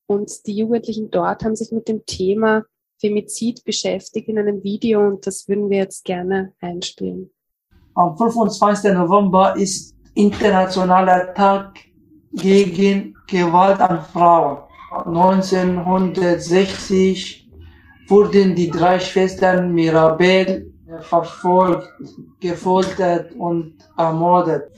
Und die Jugendlichen dort haben sich mit dem Thema Femizid beschäftigt in einem Video und das würden wir jetzt gerne einspielen. Am 25. November ist internationaler Tag gegen Gewalt an Frauen. 1960 wurden die drei Schwestern Mirabel verfolgt, gefoltert und ermordet.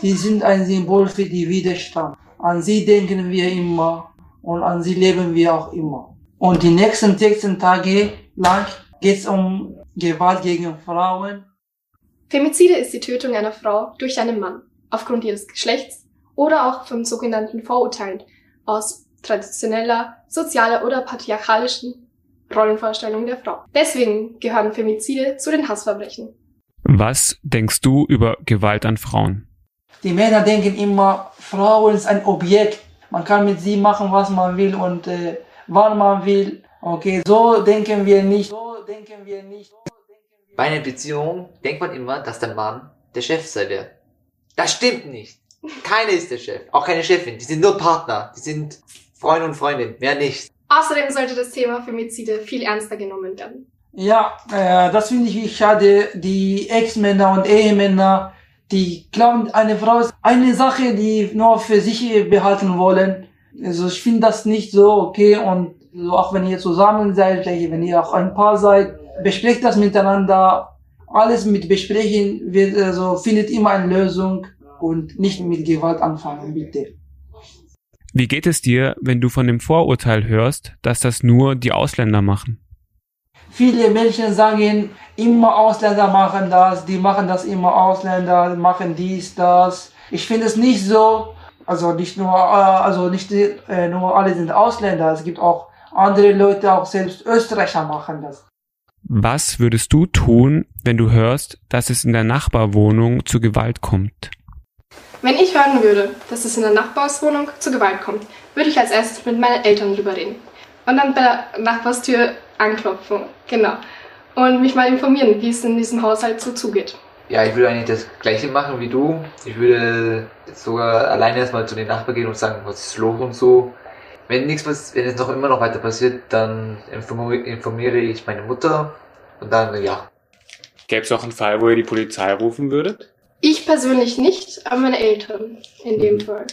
Sie sind ein Symbol für die Widerstand. An sie denken wir immer und an sie leben wir auch immer. Und die nächsten 16 Tage lang geht es um Gewalt gegen Frauen. Femizide ist die Tötung einer Frau durch einen Mann aufgrund ihres Geschlechts oder auch von sogenannten Vorurteilen aus traditioneller, sozialer oder patriarchalischen Rollenvorstellungen der Frau. Deswegen gehören Femizide zu den Hassverbrechen. Was denkst du über Gewalt an Frauen? Die Männer denken immer, Frauen ist ein Objekt. Man kann mit sie machen, was man will und äh, wann man will. Okay, so denken wir nicht. So denken wir nicht. Bei einer Beziehung denkt man immer, dass der Mann der Chef sei wird. Das stimmt nicht. Keiner ist der Chef, auch keine Chefin. Die sind nur Partner. Die sind Freund und Freundin, mehr nicht. Außerdem sollte das Thema Femizide viel ernster genommen werden. Ja, äh, das finde ich schade. Die Ex-Männer und Ehemänner die glauben, eine Frau ist eine Sache, die nur für sich behalten wollen. Also ich finde das nicht so okay und so auch wenn ihr zusammen seid, wenn ihr auch ein Paar seid, besprecht das miteinander. Alles mit besprechen wird, also findet immer eine Lösung und nicht mit Gewalt anfangen, bitte. Wie geht es dir, wenn du von dem Vorurteil hörst, dass das nur die Ausländer machen? Viele Menschen sagen, immer Ausländer machen das, die machen das immer Ausländer, machen dies, das. Ich finde es nicht so, also nicht nur, äh, also nicht äh, nur alle sind Ausländer, es gibt auch andere Leute, auch selbst Österreicher machen das. Was würdest du tun, wenn du hörst, dass es in der Nachbarwohnung zu Gewalt kommt? Wenn ich hören würde, dass es in der Nachbarswohnung zu Gewalt kommt, würde ich als erstes mit meinen Eltern drüber reden. Und dann bei der Nachbarstür anklopfen. Genau. Und mich mal informieren, wie es in diesem Haushalt so zugeht. Ja, ich würde eigentlich das gleiche machen wie du. Ich würde sogar alleine erstmal zu den Nachbarn gehen und sagen, was ist los und so. Wenn nichts wenn es noch immer noch weiter passiert, dann informiere ich meine Mutter und dann ja. Gäbe es auch einen Fall, wo ihr die Polizei rufen würdet? Ich persönlich nicht, aber meine Eltern in dem Fall.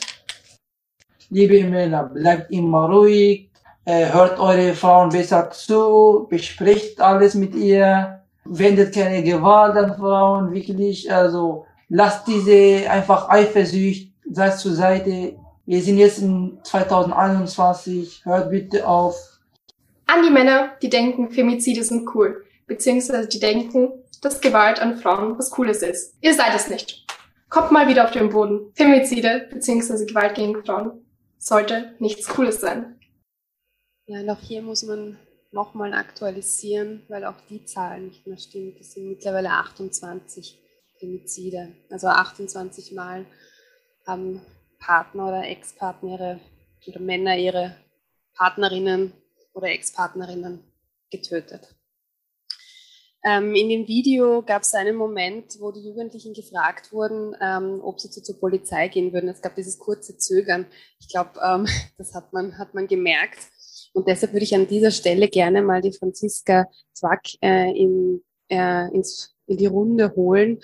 Liebe Männer, bleibt immer ruhig, äh, hört eure Frauen besser zu, bespricht alles mit ihr, wendet keine Gewalt an Frauen, wirklich, also lasst diese einfach Eifersucht, seid zur Seite. Wir sind jetzt in 2021, hört bitte auf. An die Männer, die denken, Femizide sind cool, beziehungsweise die denken, dass Gewalt an Frauen was Cooles ist. Ihr seid es nicht. Kommt mal wieder auf den Boden. Femizide beziehungsweise Gewalt gegen Frauen sollte nichts Cooles sein. Ja, und auch hier muss man nochmal aktualisieren, weil auch die Zahl nicht mehr stimmt. Es sind mittlerweile 28 Femizide. Also 28 Mal haben Partner oder Ex-Partner ihre, oder Männer ihre Partnerinnen oder Ex-Partnerinnen getötet. Ähm, in dem Video gab es einen Moment, wo die Jugendlichen gefragt wurden, ähm, ob sie zu, zur Polizei gehen würden. Es gab dieses kurze Zögern. Ich glaube, ähm, [laughs] das hat man, hat man gemerkt. Und deshalb würde ich an dieser Stelle gerne mal die Franziska Zwack äh, in, äh, ins, in die Runde holen.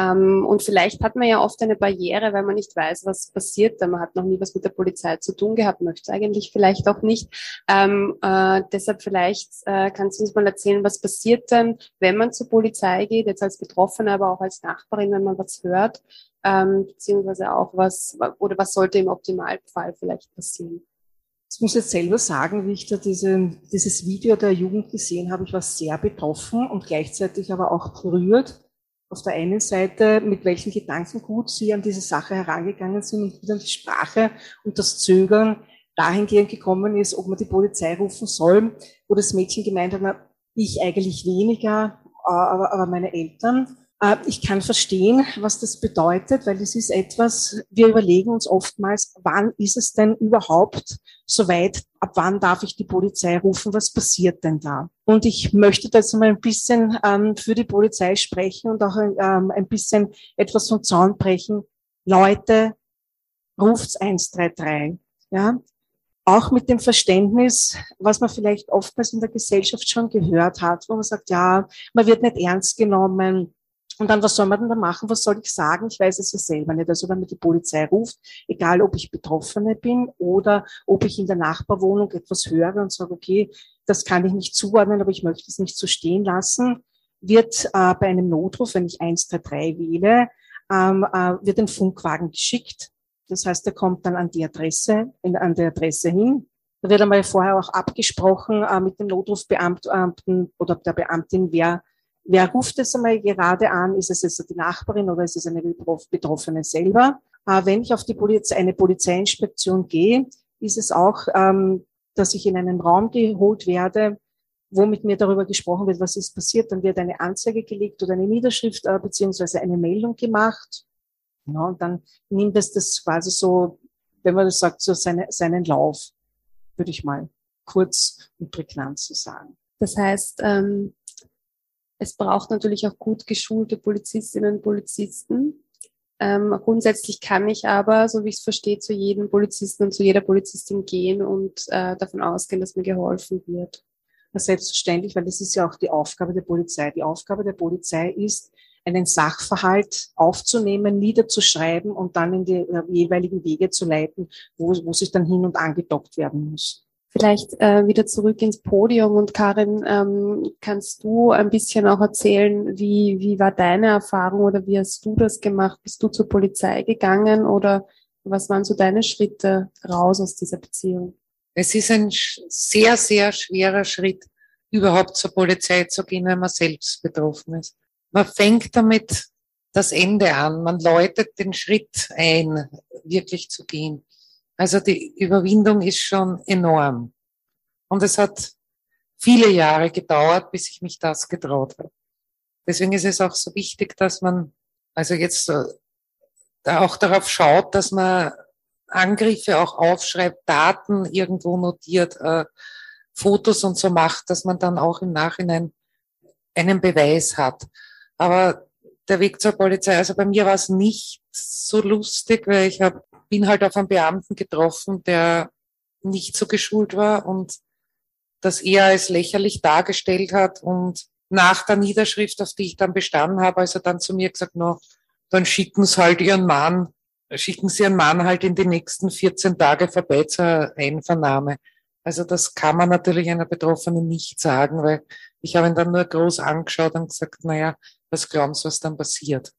Ähm, und vielleicht hat man ja oft eine Barriere, weil man nicht weiß, was passiert. Man hat noch nie was mit der Polizei zu tun gehabt, möchte eigentlich vielleicht auch nicht. Ähm, äh, deshalb vielleicht äh, kannst du uns mal erzählen, was passiert denn, wenn man zur Polizei geht, jetzt als Betroffene, aber auch als Nachbarin, wenn man was hört, ähm, beziehungsweise auch was, oder was sollte im Optimalfall vielleicht passieren? Ich muss jetzt selber sagen, wie ich da diese, dieses Video der Jugend gesehen habe, ich war sehr betroffen und gleichzeitig aber auch berührt. Auf der einen Seite, mit welchem Gedankengut sie an diese Sache herangegangen sind und wie dann die Sprache und das Zögern dahingehend gekommen ist, ob man die Polizei rufen soll, wo das Mädchen gemeint hat, na, ich eigentlich weniger, aber meine Eltern. Äh, ich kann verstehen, was das bedeutet, weil es ist etwas, wir überlegen uns oftmals, wann ist es denn überhaupt soweit, ab wann darf ich die Polizei rufen, was passiert denn da? Und ich möchte da jetzt mal ein bisschen ähm, für die Polizei sprechen und auch ähm, ein bisschen etwas vom Zaun brechen. Leute, ruft's 133. Ja? Auch mit dem Verständnis, was man vielleicht oftmals in der Gesellschaft schon gehört hat, wo man sagt, ja, man wird nicht ernst genommen, und dann, was soll man denn da machen? Was soll ich sagen? Ich weiß es ja selber nicht. Also wenn mir die Polizei ruft, egal ob ich Betroffene bin oder ob ich in der Nachbarwohnung etwas höre und sage, okay, das kann ich nicht zuordnen, aber ich möchte es nicht so stehen lassen, wird äh, bei einem Notruf, wenn ich 133 wähle, ähm, äh, wird ein Funkwagen geschickt. Das heißt, der kommt dann an die Adresse, in, an der Adresse hin. Da wird einmal vorher auch abgesprochen äh, mit dem Notrufbeamten oder der Beamtin, wer Wer ruft es einmal gerade an? Ist es jetzt die Nachbarin oder ist es eine Betroffene selber? Äh, wenn ich auf die Polizei, eine Polizeiinspektion gehe, ist es auch, ähm, dass ich in einen Raum geholt werde, wo mit mir darüber gesprochen wird, was ist passiert. Dann wird eine Anzeige gelegt oder eine Niederschrift äh, beziehungsweise eine Meldung gemacht. Und dann nimmt es das quasi so, wenn man das sagt, so seine, seinen Lauf, würde ich mal kurz und prägnant so sagen. Das heißt, ähm, es braucht natürlich auch gut geschulte Polizistinnen und Polizisten. Ähm, grundsätzlich kann ich aber, so wie ich es verstehe, zu jedem Polizisten und zu jeder Polizistin gehen und äh, davon ausgehen, dass mir geholfen wird. Das selbstverständlich, weil das ist ja auch die Aufgabe der Polizei. Die Aufgabe der Polizei ist, einen Sachverhalt aufzunehmen, niederzuschreiben und dann in die äh, jeweiligen Wege zu leiten, wo, wo sich dann hin und angedockt werden muss. Vielleicht äh, wieder zurück ins Podium und Karin, ähm, kannst du ein bisschen auch erzählen, wie, wie war deine Erfahrung oder wie hast du das gemacht? Bist du zur Polizei gegangen oder was waren so deine Schritte raus aus dieser Beziehung? Es ist ein sehr, sehr schwerer Schritt, überhaupt zur Polizei zu gehen, wenn man selbst betroffen ist. Man fängt damit das Ende an, man läutet den Schritt ein, wirklich zu gehen. Also die Überwindung ist schon enorm. Und es hat viele Jahre gedauert, bis ich mich das getraut habe. Deswegen ist es auch so wichtig, dass man also jetzt äh, da auch darauf schaut, dass man Angriffe auch aufschreibt, Daten irgendwo notiert, äh, Fotos und so macht, dass man dann auch im Nachhinein einen Beweis hat. Aber der Weg zur Polizei, also bei mir war es nicht so lustig, weil ich hab, bin halt auf einen Beamten getroffen, der nicht so geschult war und das eher als lächerlich dargestellt hat und nach der Niederschrift, auf die ich dann bestanden habe, also dann zu mir gesagt, no, dann schicken Sie halt Ihren Mann, schicken Sie Ihren Mann halt in die nächsten 14 Tage vorbei zur Einvernahme. Also das kann man natürlich einer Betroffenen nicht sagen, weil ich habe ihn dann nur groß angeschaut und gesagt, naja, was glauben Sie, was dann passiert,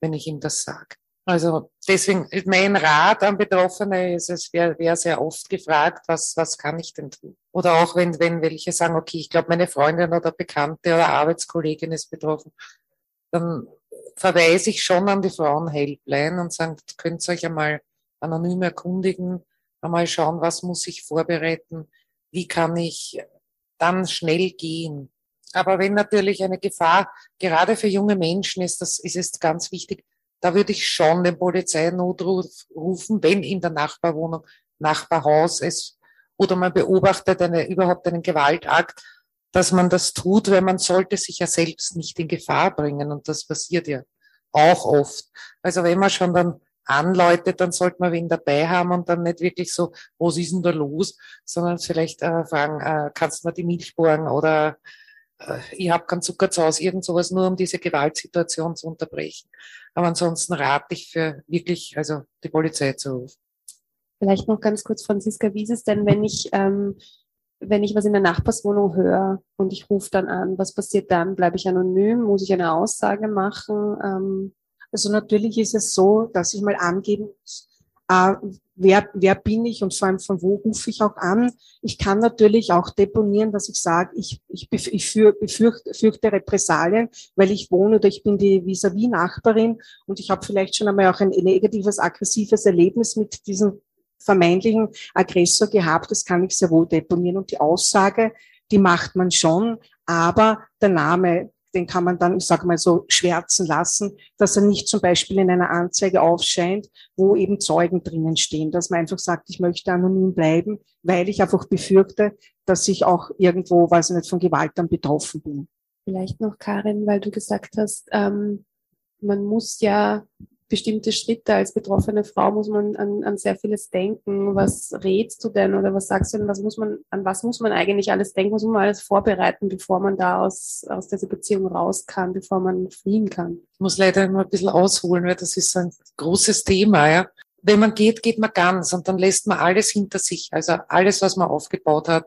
wenn ich ihm das sage? Also deswegen, mein Rat an Betroffene ist, es wäre wär sehr oft gefragt, was, was kann ich denn tun? Oder auch wenn, wenn welche sagen, okay, ich glaube, meine Freundin oder Bekannte oder Arbeitskollegin ist betroffen, dann verweise ich schon an die Frauenhelpline und sage, könnt ihr euch einmal anonym erkundigen, einmal schauen, was muss ich vorbereiten, wie kann ich dann schnell gehen. Aber wenn natürlich eine Gefahr, gerade für junge Menschen ist, das ist es ganz wichtig, da würde ich schon den Polizeinotruf rufen, wenn in der Nachbarwohnung, Nachbarhaus ist oder man beobachtet eine, überhaupt einen Gewaltakt, dass man das tut, weil man sollte sich ja selbst nicht in Gefahr bringen und das passiert ja auch oft. Also wenn man schon dann anläutet, dann sollte man wen dabei haben und dann nicht wirklich so, was ist denn da los, sondern vielleicht äh, fragen, äh, kannst du mir die Milch borgen oder ich habe keinen Zucker zu Hause, irgend sowas, nur um diese Gewaltsituation zu unterbrechen. Aber ansonsten rate ich für wirklich, also die Polizei zu rufen. Vielleicht noch ganz kurz, Franziska, wie ist es denn, wenn ich, ähm, wenn ich was in der Nachbarswohnung höre und ich rufe dann an, was passiert dann? Bleibe ich anonym? Muss ich eine Aussage machen? Ähm also natürlich ist es so, dass ich mal angeben muss, äh, wer, wer bin ich und vor allem von wo rufe ich auch an. Ich kann natürlich auch deponieren, dass ich sage, ich, ich, ich befürchte, fürchte Repressalien, weil ich wohne oder ich bin die vis-à-vis-Nachbarin und ich habe vielleicht schon einmal auch ein negatives, aggressives Erlebnis mit diesem vermeintlichen Aggressor gehabt. Das kann ich sehr wohl deponieren und die Aussage, die macht man schon, aber der Name den kann man dann, ich sage mal so, schwärzen lassen, dass er nicht zum Beispiel in einer Anzeige aufscheint, wo eben Zeugen drinnen stehen, dass man einfach sagt, ich möchte anonym bleiben, weil ich einfach befürchte, dass ich auch irgendwo, weiß ich nicht, von Gewalt dann betroffen bin. Vielleicht noch, Karin, weil du gesagt hast, ähm, man muss ja bestimmte Schritte als betroffene Frau muss man an, an sehr vieles denken. Was rätst du denn oder was sagst du denn, was muss man, an was muss man eigentlich alles denken, was muss man alles vorbereiten, bevor man da aus, aus dieser Beziehung raus kann, bevor man fliehen kann? Ich muss leider immer ein bisschen ausholen, weil das ist ein großes Thema, ja. Wenn man geht, geht man ganz und dann lässt man alles hinter sich. Also alles, was man aufgebaut hat.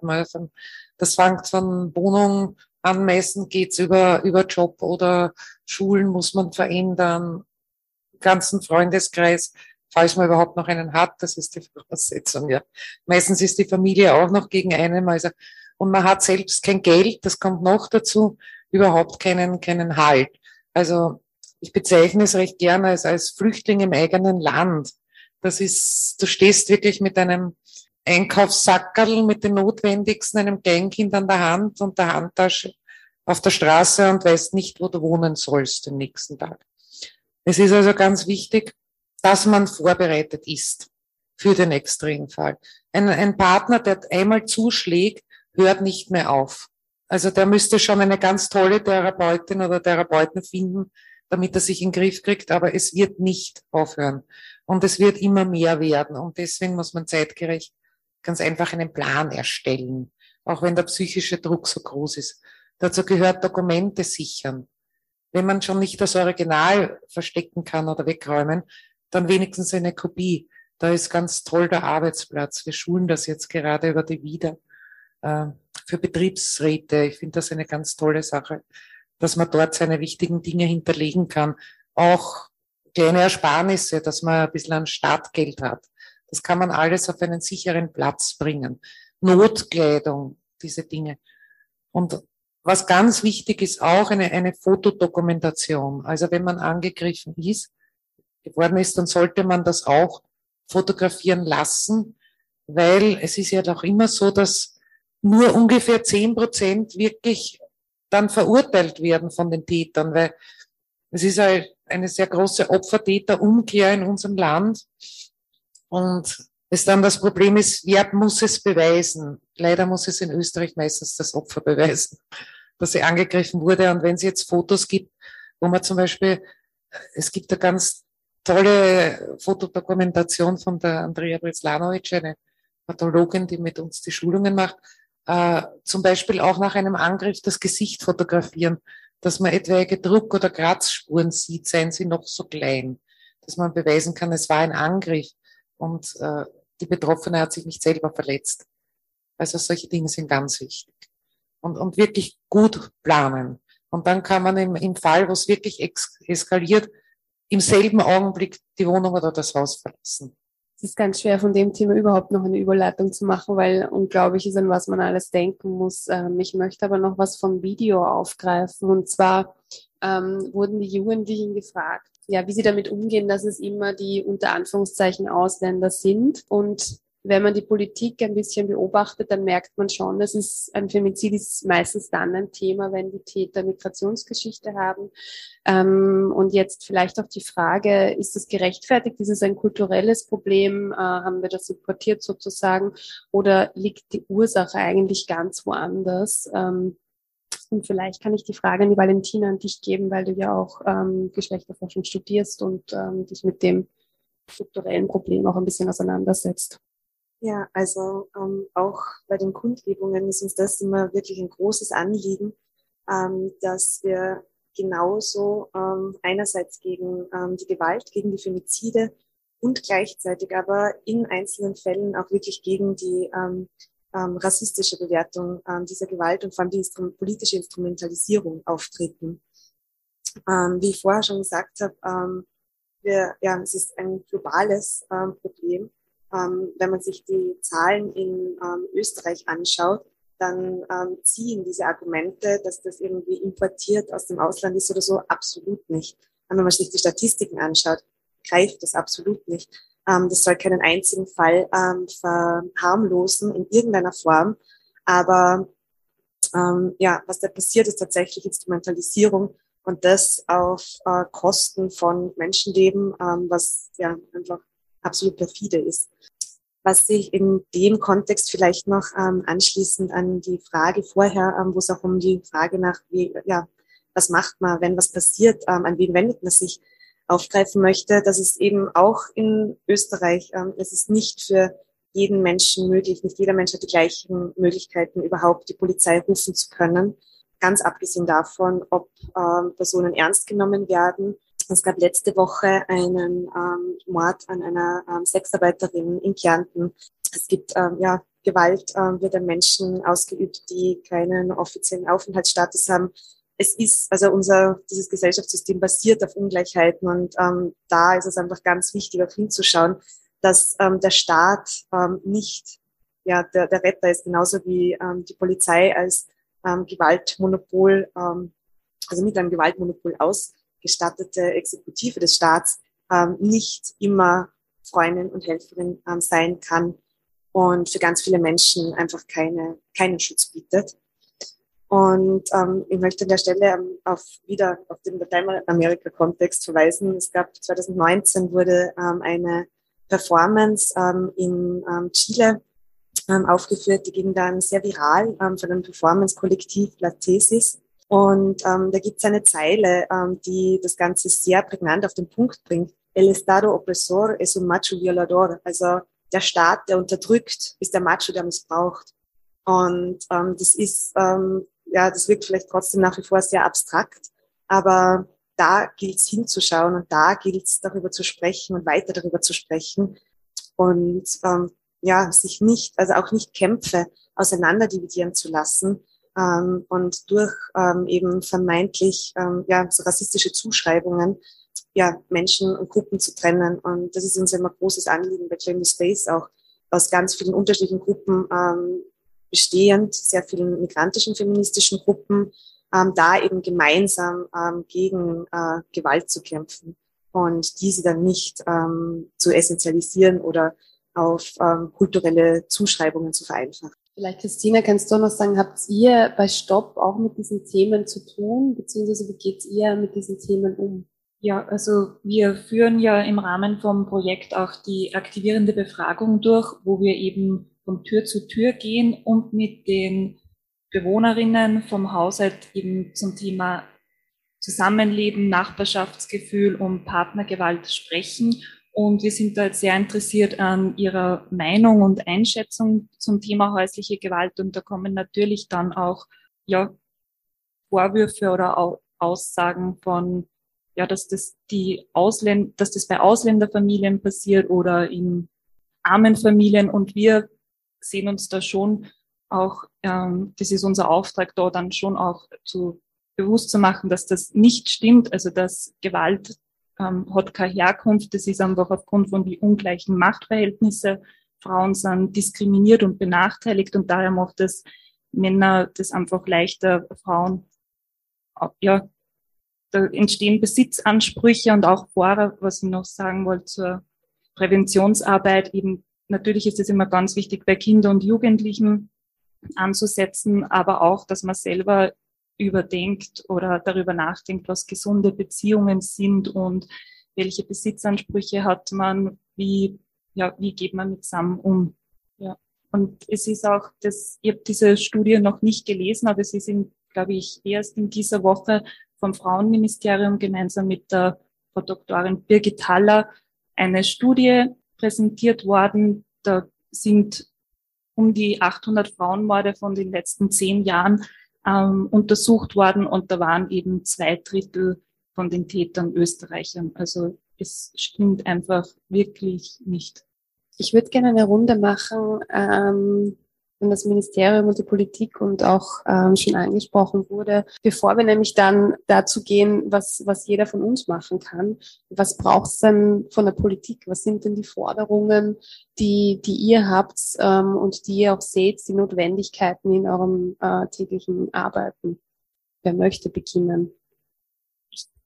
Das fängt von Wohnung an, meistens geht's über, über Job oder Schulen muss man verändern ganzen Freundeskreis, falls man überhaupt noch einen hat, das ist die Voraussetzung, ja. Meistens ist die Familie auch noch gegen einen, also, und man hat selbst kein Geld, das kommt noch dazu, überhaupt keinen, keinen Halt. Also, ich bezeichne es recht gerne als, als Flüchtling im eigenen Land. Das ist, du stehst wirklich mit einem Einkaufssackerl mit den Notwendigsten, einem Kleinkind an der Hand und der Handtasche auf der Straße und weißt nicht, wo du wohnen sollst den nächsten Tag. Es ist also ganz wichtig, dass man vorbereitet ist für den Extremfall. Ein, ein Partner, der einmal zuschlägt, hört nicht mehr auf. Also der müsste schon eine ganz tolle Therapeutin oder Therapeuten finden, damit er sich in den Griff kriegt, aber es wird nicht aufhören. Und es wird immer mehr werden. Und deswegen muss man zeitgerecht ganz einfach einen Plan erstellen, auch wenn der psychische Druck so groß ist. Dazu gehört Dokumente sichern wenn man schon nicht das Original verstecken kann oder wegräumen, dann wenigstens eine Kopie. Da ist ganz toll der Arbeitsplatz. Wir schulen das jetzt gerade über die Wieder äh, für Betriebsräte. Ich finde das eine ganz tolle Sache, dass man dort seine wichtigen Dinge hinterlegen kann. Auch kleine Ersparnisse, dass man ein bisschen an Startgeld hat. Das kann man alles auf einen sicheren Platz bringen. Notkleidung, diese Dinge. Und was ganz wichtig ist, auch eine, eine Fotodokumentation. Also wenn man angegriffen ist, geworden ist, dann sollte man das auch fotografieren lassen, weil es ist ja doch immer so, dass nur ungefähr zehn Prozent wirklich dann verurteilt werden von den Tätern, weil es ist halt eine sehr große Opfer-Täter-Umkehr in unserem Land. Und es dann das Problem ist, wer muss es beweisen? Leider muss es in Österreich meistens das Opfer beweisen, dass sie angegriffen wurde. Und wenn es jetzt Fotos gibt, wo man zum Beispiel, es gibt eine ganz tolle Fotodokumentation von der Andrea Brislanovic, eine Pathologin, die mit uns die Schulungen macht, äh, zum Beispiel auch nach einem Angriff das Gesicht fotografieren, dass man etwaige Druck- oder Kratzspuren sieht, seien sie noch so klein, dass man beweisen kann, es war ein Angriff und äh, die Betroffene hat sich nicht selber verletzt. Also solche Dinge sind ganz wichtig. Und, und wirklich gut planen. Und dann kann man im, im Fall, wo es wirklich eskaliert, im selben Augenblick die Wohnung oder das Haus verlassen. Es ist ganz schwer, von dem Thema überhaupt noch eine Überleitung zu machen, weil unglaublich ist, an was man alles denken muss. Ähm, ich möchte aber noch was vom Video aufgreifen. Und zwar ähm, wurden die Jugendlichen gefragt, ja, wie sie damit umgehen, dass es immer die unter Anführungszeichen Ausländer sind und wenn man die Politik ein bisschen beobachtet, dann merkt man schon, dass es ein Femizid ist meistens dann ein Thema, wenn die Täter Migrationsgeschichte haben. Ähm, und jetzt vielleicht auch die Frage, ist das gerechtfertigt? Ist es ein kulturelles Problem? Äh, haben wir das importiert sozusagen? Oder liegt die Ursache eigentlich ganz woanders? Ähm, und vielleicht kann ich die Frage an die Valentina an dich geben, weil du ja auch ähm, Geschlechterforschung studierst und ähm, dich mit dem strukturellen Problem auch ein bisschen auseinandersetzt. Ja, also ähm, auch bei den Kundgebungen ist uns das immer wirklich ein großes Anliegen, ähm, dass wir genauso ähm, einerseits gegen ähm, die Gewalt, gegen die Femizide und gleichzeitig aber in einzelnen Fällen auch wirklich gegen die ähm, ähm, rassistische Bewertung ähm, dieser Gewalt und vor allem die Instru politische Instrumentalisierung auftreten. Ähm, wie ich vorher schon gesagt habe, ähm, wir, ja, es ist ein globales ähm, Problem ähm, wenn man sich die Zahlen in ähm, Österreich anschaut, dann ähm, ziehen diese Argumente, dass das irgendwie importiert aus dem Ausland ist oder so, absolut nicht. Wenn man sich die Statistiken anschaut, greift das absolut nicht. Ähm, das soll keinen einzigen Fall ähm, verharmlosen in irgendeiner Form. Aber ähm, ja, was da passiert, ist tatsächlich Instrumentalisierung und das auf äh, Kosten von Menschenleben, ähm, was ja einfach absolut perfide ist. Was sich in dem Kontext vielleicht noch ähm, anschließend an die Frage vorher, ähm, wo es auch um die Frage nach, wie, ja, was macht man, wenn was passiert, ähm, an wen wendet man sich, aufgreifen möchte, dass es eben auch in Österreich, ähm, es ist nicht für jeden Menschen möglich, nicht jeder Mensch hat die gleichen Möglichkeiten, überhaupt die Polizei rufen zu können. Ganz abgesehen davon, ob ähm, Personen ernst genommen werden es gab letzte Woche einen ähm, Mord an einer ähm, Sexarbeiterin in Kärnten. Es gibt ähm, ja Gewalt ähm, wird an Menschen ausgeübt, die keinen offiziellen Aufenthaltsstatus haben. Es ist, also unser, dieses Gesellschaftssystem basiert auf Ungleichheiten und ähm, da ist es einfach ganz wichtig, auch hinzuschauen, dass ähm, der Staat ähm, nicht ja, der, der Retter ist, genauso wie ähm, die Polizei als ähm, Gewaltmonopol, ähm, also mit einem Gewaltmonopol aus, gestattete Exekutive des Staats ähm, nicht immer Freundin und Helferin ähm, sein kann und für ganz viele Menschen einfach keine, keinen Schutz bietet. Und ähm, ich möchte an der Stelle ähm, auf, wieder auf den Lateinamerika-Kontext verweisen. Es gab 2019 wurde ähm, eine Performance ähm, in ähm, Chile ähm, aufgeführt, die ging dann sehr viral ähm, von einem Performance-Kollektiv La Thesis. Und ähm, da gibt es eine Zeile, ähm, die das Ganze sehr prägnant auf den Punkt bringt. El Estado opresor es un macho violador. Also der Staat, der unterdrückt, ist der Macho, der missbraucht. Und ähm, das ist, ähm, ja, das wirkt vielleicht trotzdem nach wie vor sehr abstrakt, aber da gilt es hinzuschauen und da gilt es darüber zu sprechen und weiter darüber zu sprechen und ähm, ja, sich nicht, also auch nicht Kämpfe auseinanderdividieren zu lassen, ähm, und durch ähm, eben vermeintlich ähm, ja, so rassistische Zuschreibungen ja, Menschen und Gruppen zu trennen. Und das ist uns immer großes Anliegen bei Claim the Space auch aus ganz vielen unterschiedlichen Gruppen ähm, bestehend, sehr vielen migrantischen feministischen Gruppen, ähm, da eben gemeinsam ähm, gegen äh, Gewalt zu kämpfen und diese dann nicht ähm, zu essentialisieren oder auf ähm, kulturelle Zuschreibungen zu vereinfachen. Vielleicht, Christina, kannst du noch sagen, habt ihr bei Stopp auch mit diesen Themen zu tun, beziehungsweise wie geht ihr mit diesen Themen um? Ja, also wir führen ja im Rahmen vom Projekt auch die aktivierende Befragung durch, wo wir eben von Tür zu Tür gehen und mit den Bewohnerinnen vom Haushalt eben zum Thema Zusammenleben, Nachbarschaftsgefühl und Partnergewalt sprechen. Und wir sind da jetzt sehr interessiert an Ihrer Meinung und Einschätzung zum Thema häusliche Gewalt. Und da kommen natürlich dann auch ja, Vorwürfe oder Aussagen von, ja, dass das die Ausländer, dass das bei Ausländerfamilien passiert oder in armen Familien. Und wir sehen uns da schon auch, ähm, das ist unser Auftrag, da dann schon auch zu bewusst zu machen, dass das nicht stimmt, also dass Gewalt ähm, hat keine Herkunft, das ist einfach aufgrund von die ungleichen Machtverhältnisse. Frauen sind diskriminiert und benachteiligt und daher macht es Männer das einfach leichter, Frauen, ja, da entstehen Besitzansprüche und auch vorher, was ich noch sagen wollte zur Präventionsarbeit, eben natürlich ist es immer ganz wichtig bei Kindern und Jugendlichen anzusetzen, aber auch, dass man selber überdenkt oder darüber nachdenkt, was gesunde Beziehungen sind und welche Besitzansprüche hat man, wie, ja, wie geht man mit zusammen um. Ja. Und es ist auch, das, ich habe diese Studie noch nicht gelesen, aber sie sind, glaube ich, erst in dieser Woche vom Frauenministerium gemeinsam mit der Frau Doktorin Birgit Haller eine Studie präsentiert worden. Da sind um die 800 Frauenmorde von den letzten zehn Jahren ähm, untersucht worden und da waren eben zwei Drittel von den Tätern Österreichern. Also es stimmt einfach wirklich nicht. Ich würde gerne eine Runde machen, ähm, wenn das Ministerium und die Politik und auch ähm, schon angesprochen wurde. Bevor wir nämlich dann dazu gehen, was, was jeder von uns machen kann, was braucht es denn von der Politik? Was sind denn die Forderungen, die, die ihr habt ähm, und die ihr auch seht, die Notwendigkeiten in eurem äh, täglichen Arbeiten? Wer möchte beginnen?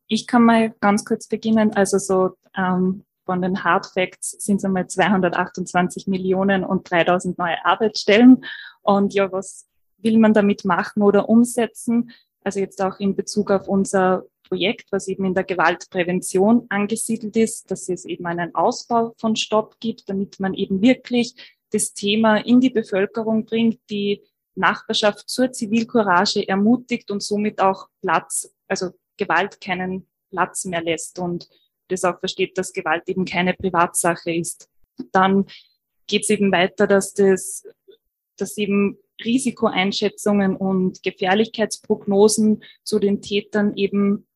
Ich kann mal ganz kurz beginnen. Also so ähm, von den Hard Facts sind es einmal 228 Millionen und 3000 neue Arbeitsstellen. Und ja, was will man damit machen oder umsetzen? Also jetzt auch in Bezug auf unser Projekt, was eben in der Gewaltprävention angesiedelt ist, dass es eben einen Ausbau von Stopp gibt, damit man eben wirklich das Thema in die Bevölkerung bringt, die Nachbarschaft zur Zivilcourage ermutigt und somit auch Platz, also Gewalt keinen Platz mehr lässt. Und das auch versteht, dass Gewalt eben keine Privatsache ist. Dann geht es eben weiter, dass das, dass eben Risikoeinschätzungen und Gefährlichkeitsprognosen zu den Tätern eben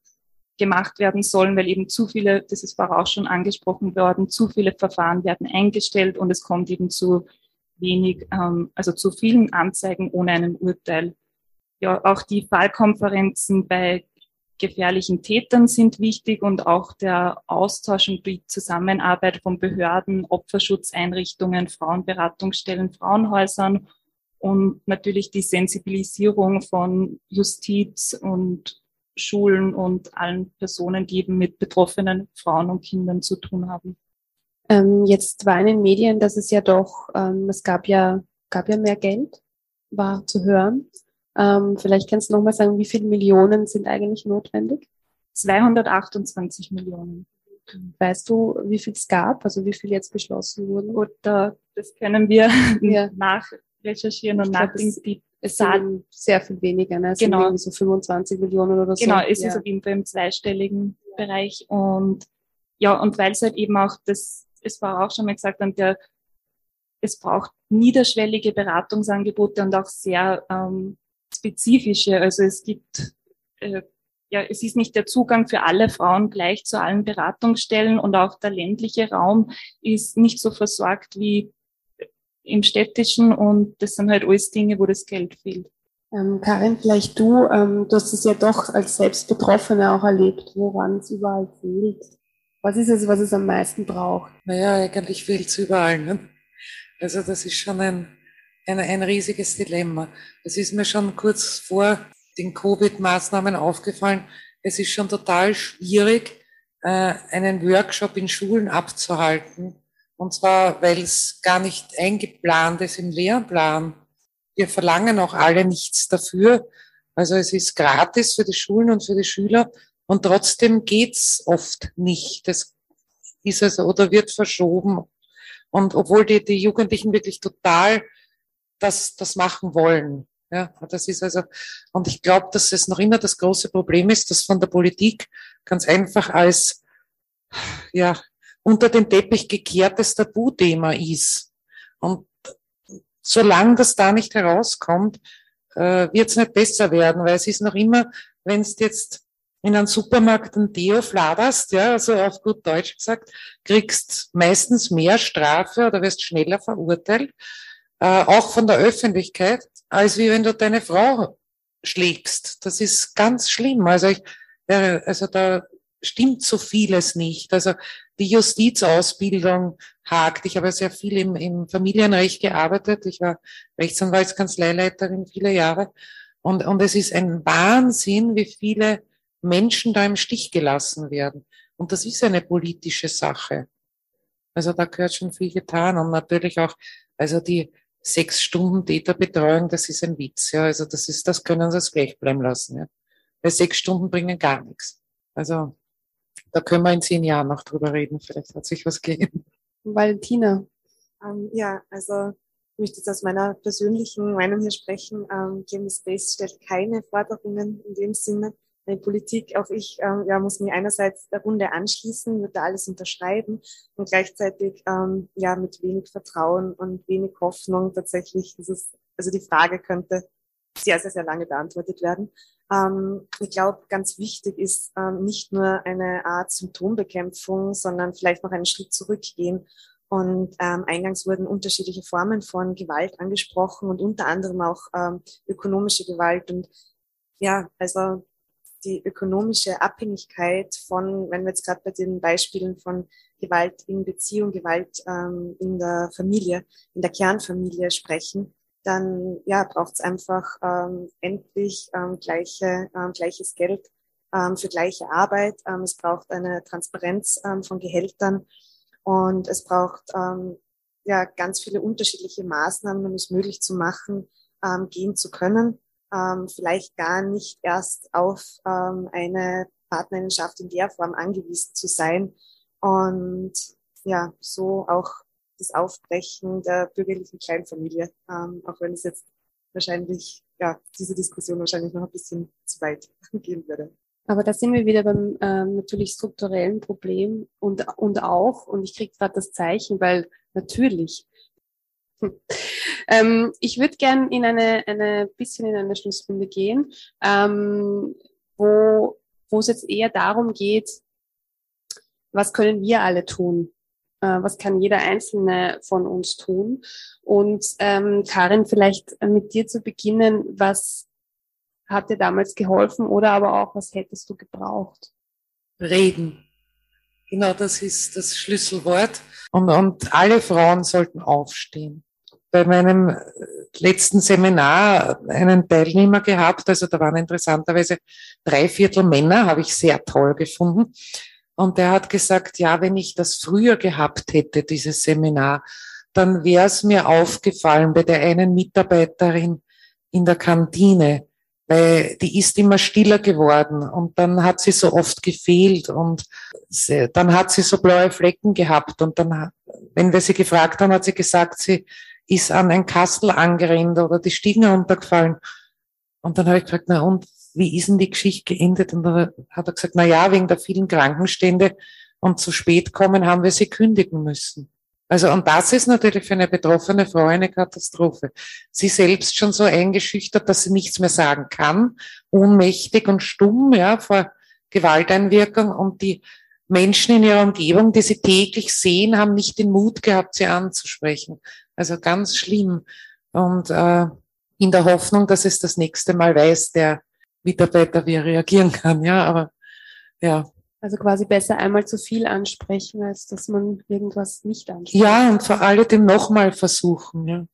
gemacht werden sollen, weil eben zu viele, das ist auch schon angesprochen worden, zu viele Verfahren werden eingestellt und es kommt eben zu wenig, ähm, also zu vielen Anzeigen ohne einen Urteil. Ja, auch die Fallkonferenzen bei gefährlichen Tätern sind wichtig und auch der Austausch und die Zusammenarbeit von Behörden, Opferschutzeinrichtungen, Frauenberatungsstellen, Frauenhäusern und natürlich die Sensibilisierung von Justiz und Schulen und allen Personen, die eben mit betroffenen Frauen und Kindern zu tun haben. Ähm, jetzt war in den Medien, dass es ja doch, ähm, es gab ja, gab ja mehr Geld, war zu hören. Ähm, vielleicht kannst du nochmal sagen, wie viele Millionen sind eigentlich notwendig? 228 Millionen. Weißt du, wie viel es gab, also wie viel jetzt beschlossen wurden? Oder das können wir [laughs] ja. nachrecherchieren und nachdenken. Es sind sehr viel weniger, ne? Es genau. sind so 25 Millionen oder so. Genau, es ja. ist auf jeden Fall im zweistelligen ja. Bereich und ja, und weil es halt eben auch das, es war auch schon mal gesagt, und der, es braucht niederschwellige Beratungsangebote und auch sehr ähm, spezifische. Also es gibt, äh, ja, es ist nicht der Zugang für alle Frauen gleich zu allen Beratungsstellen und auch der ländliche Raum ist nicht so versorgt wie im städtischen und das sind halt alles Dinge, wo das Geld fehlt. Ähm, Karin, vielleicht du, ähm, du hast es ja doch als Selbstbetroffene auch erlebt, woran es überall fehlt. Was ist es, was es am meisten braucht? Naja, eigentlich fehlt es überall. Ne? Also das ist schon ein, ein, ein riesiges Dilemma. Es ist mir schon kurz vor den Covid-Maßnahmen aufgefallen. Es ist schon total schwierig, äh, einen Workshop in Schulen abzuhalten. Und zwar, weil es gar nicht eingeplant ist im Lehrplan. wir verlangen auch alle nichts dafür. Also es ist gratis für die Schulen und für die Schüler und trotzdem geht's oft nicht. Das ist also oder wird verschoben. Und obwohl die, die Jugendlichen wirklich total das, das machen wollen. Ja, das ist also, und ich glaube, dass es noch immer das große Problem ist, dass von der Politik ganz einfach als, ja, unter den Teppich gekehrtes Tabuthema ist. Und solange das da nicht herauskommt, äh, wird es nicht besser werden, weil es ist noch immer, wenn es jetzt in einem Supermarkt ein Deo fladerst, ja, also auf gut Deutsch gesagt, kriegst meistens mehr Strafe oder wirst schneller verurteilt, äh, auch von der Öffentlichkeit, als wie wenn du deine Frau schlägst. Das ist ganz schlimm. Also ich, äh, also da stimmt so vieles nicht. Also die Justizausbildung hakt. Ich habe sehr viel im, im Familienrecht gearbeitet. Ich war Rechtsanwaltskanzleileiterin viele Jahre. Und, und es ist ein Wahnsinn, wie viele Menschen da im Stich gelassen werden. Und das ist eine politische Sache. Also da gehört schon viel getan. Und natürlich auch, also die sechs Stunden Täterbetreuung, das ist ein Witz. Ja, also das ist, das können Sie es gleich bleiben lassen. Ja. Weil sechs Stunden bringen gar nichts. Also da können wir in zehn Jahren noch drüber reden. Vielleicht hat sich was gegeben. Valentina. Ähm, ja, also ich möchte jetzt aus meiner persönlichen Meinung hier sprechen. Ähm, Clean Space stellt keine Forderungen in dem Sinne. Die Politik, auch ich, ähm, ja, muss mich einerseits der Runde anschließen, wird da alles unterschreiben und gleichzeitig ähm, ja mit wenig Vertrauen und wenig Hoffnung tatsächlich dieses, also die Frage könnte sehr, sehr, sehr lange beantwortet werden. Ähm, ich glaube, ganz wichtig ist ähm, nicht nur eine Art Symptombekämpfung, sondern vielleicht noch einen Schritt zurückgehen. Und ähm, eingangs wurden unterschiedliche Formen von Gewalt angesprochen und unter anderem auch ähm, ökonomische Gewalt. Und ja, also die ökonomische Abhängigkeit von, wenn wir jetzt gerade bei den Beispielen von Gewalt in Beziehung, Gewalt ähm, in der Familie, in der Kernfamilie sprechen, dann ja, braucht es einfach ähm, endlich ähm, gleiche, ähm, gleiches Geld ähm, für gleiche Arbeit. Ähm, es braucht eine Transparenz ähm, von Gehältern und es braucht ähm, ja ganz viele unterschiedliche Maßnahmen, um es möglich zu machen, ähm, gehen zu können. Ähm, vielleicht gar nicht erst auf ähm, eine Partnerschaft in der Form angewiesen zu sein und ja, so auch das Aufbrechen der bürgerlichen Kleinfamilie, ähm, auch wenn es jetzt wahrscheinlich, ja, diese Diskussion wahrscheinlich noch ein bisschen zu weit [laughs] gehen würde. Aber da sind wir wieder beim ähm, natürlich strukturellen Problem und, und auch, und ich kriege gerade das Zeichen, weil natürlich. Ähm, ich würde gern in eine, eine bisschen in eine Schlussrunde gehen, ähm, wo, wo es jetzt eher darum geht, was können wir alle tun? Äh, was kann jeder Einzelne von uns tun? Und ähm, Karin, vielleicht mit dir zu beginnen, was hat dir damals geholfen oder aber auch, was hättest du gebraucht? Reden. Genau, das ist das Schlüsselwort. Und, und alle Frauen sollten aufstehen. Bei meinem letzten Seminar einen Teilnehmer gehabt, also da waren interessanterweise drei Viertel Männer, habe ich sehr toll gefunden. Und er hat gesagt, ja, wenn ich das früher gehabt hätte, dieses Seminar, dann wäre es mir aufgefallen bei der einen Mitarbeiterin in der Kantine, weil die ist immer stiller geworden und dann hat sie so oft gefehlt und dann hat sie so blaue Flecken gehabt und dann, wenn wir sie gefragt haben, hat sie gesagt, sie ist an ein Kastel angerennt oder die Stiegen runtergefallen. Und dann habe ich gefragt, na und wie ist denn die Geschichte geendet? Und dann hat er gesagt, na ja, wegen der vielen Krankenstände und zu spät kommen, haben wir sie kündigen müssen. Also, und das ist natürlich für eine betroffene Frau eine Katastrophe. Sie selbst schon so eingeschüchtert, dass sie nichts mehr sagen kann, ohnmächtig und stumm, ja, vor Gewalteinwirkung und die Menschen in ihrer Umgebung, die sie täglich sehen, haben nicht den Mut gehabt, sie anzusprechen. Also ganz schlimm. Und äh, in der Hoffnung, dass es das nächste Mal weiß, der Mitarbeiter, wie er reagieren kann, ja, aber ja. Also quasi besser einmal zu viel ansprechen, als dass man irgendwas nicht anspricht. Ja, und vor allem nochmal versuchen, ja.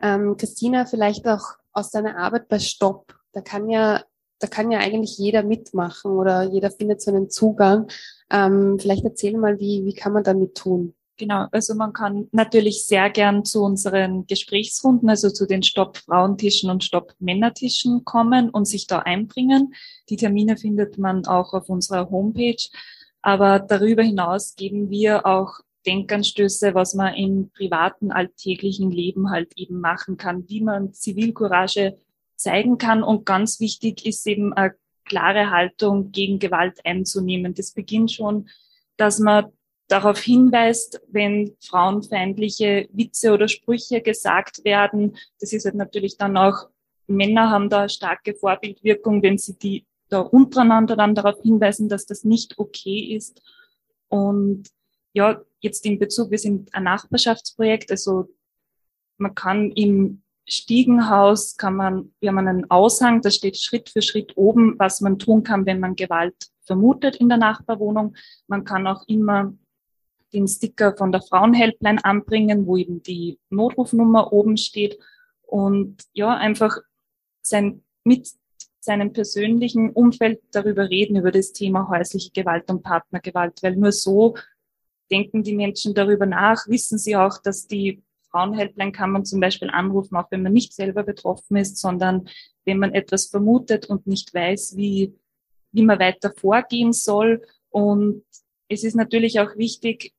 Ähm, Christina, vielleicht auch aus deiner Arbeit bei Stopp. Da kann ja, da kann ja eigentlich jeder mitmachen oder jeder findet so einen Zugang. Ähm, vielleicht erzähl mal, wie, wie kann man damit tun? Genau, also man kann natürlich sehr gern zu unseren Gesprächsrunden, also zu den Stopp Frauentischen und Stopp Männertischen kommen und sich da einbringen. Die Termine findet man auch auf unserer Homepage. Aber darüber hinaus geben wir auch Denkanstöße, was man im privaten, alltäglichen Leben halt eben machen kann, wie man Zivilcourage zeigen kann. Und ganz wichtig ist eben eine klare Haltung gegen Gewalt einzunehmen. Das beginnt schon, dass man darauf hinweist, wenn frauenfeindliche Witze oder Sprüche gesagt werden. Das ist halt natürlich dann auch, Männer haben da starke Vorbildwirkung, wenn sie die da untereinander dann darauf hinweisen, dass das nicht okay ist. Und ja, jetzt in Bezug, wir sind ein Nachbarschaftsprojekt, also man kann im Stiegenhaus kann man, wir haben einen Aushang, da steht Schritt für Schritt oben, was man tun kann, wenn man Gewalt vermutet in der Nachbarwohnung. Man kann auch immer den Sticker von der Frauenhelpline anbringen, wo eben die Notrufnummer oben steht. Und ja, einfach sein, mit seinem persönlichen Umfeld darüber reden, über das Thema häusliche Gewalt und Partnergewalt, weil nur so denken die Menschen darüber nach, wissen sie auch, dass die Frauenhelpline kann man zum Beispiel anrufen, auch wenn man nicht selber betroffen ist, sondern wenn man etwas vermutet und nicht weiß, wie, wie man weiter vorgehen soll. Und es ist natürlich auch wichtig,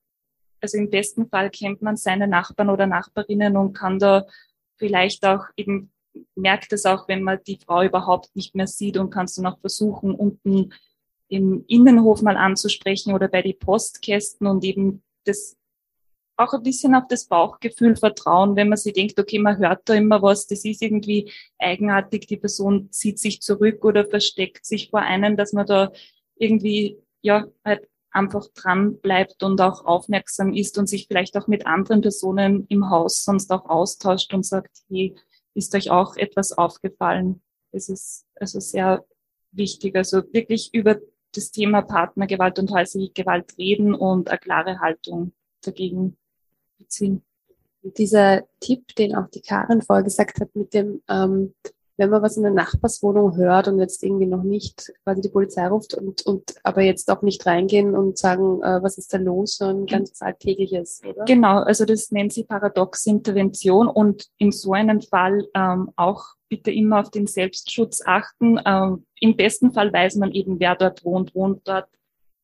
also im besten Fall kennt man seine Nachbarn oder Nachbarinnen und kann da vielleicht auch eben merkt es auch, wenn man die Frau überhaupt nicht mehr sieht und kannst du noch versuchen, unten im Innenhof mal anzusprechen oder bei die Postkästen und eben das auch ein bisschen auf das Bauchgefühl vertrauen, wenn man sich denkt, okay, man hört da immer was, das ist irgendwie eigenartig, die Person zieht sich zurück oder versteckt sich vor einem, dass man da irgendwie, ja, halt einfach dran bleibt und auch aufmerksam ist und sich vielleicht auch mit anderen Personen im Haus sonst auch austauscht und sagt, hey, ist euch auch etwas aufgefallen? Es ist also sehr wichtig, also wirklich über das Thema Partnergewalt und häusliche Gewalt reden und eine klare Haltung dagegen beziehen. Dieser Tipp, den auch die Karin vorher gesagt hat, mit dem, ähm, wenn man was in der Nachbarswohnung hört und jetzt irgendwie noch nicht quasi die Polizei ruft und, und aber jetzt auch nicht reingehen und sagen, äh, was ist da los, sondern ganz alltägliches, oder? Genau, also das nennt sie paradoxe Intervention und in so einem Fall ähm, auch bitte immer auf den Selbstschutz achten. Ähm, Im besten Fall weiß man eben, wer dort wohnt. Wohnt dort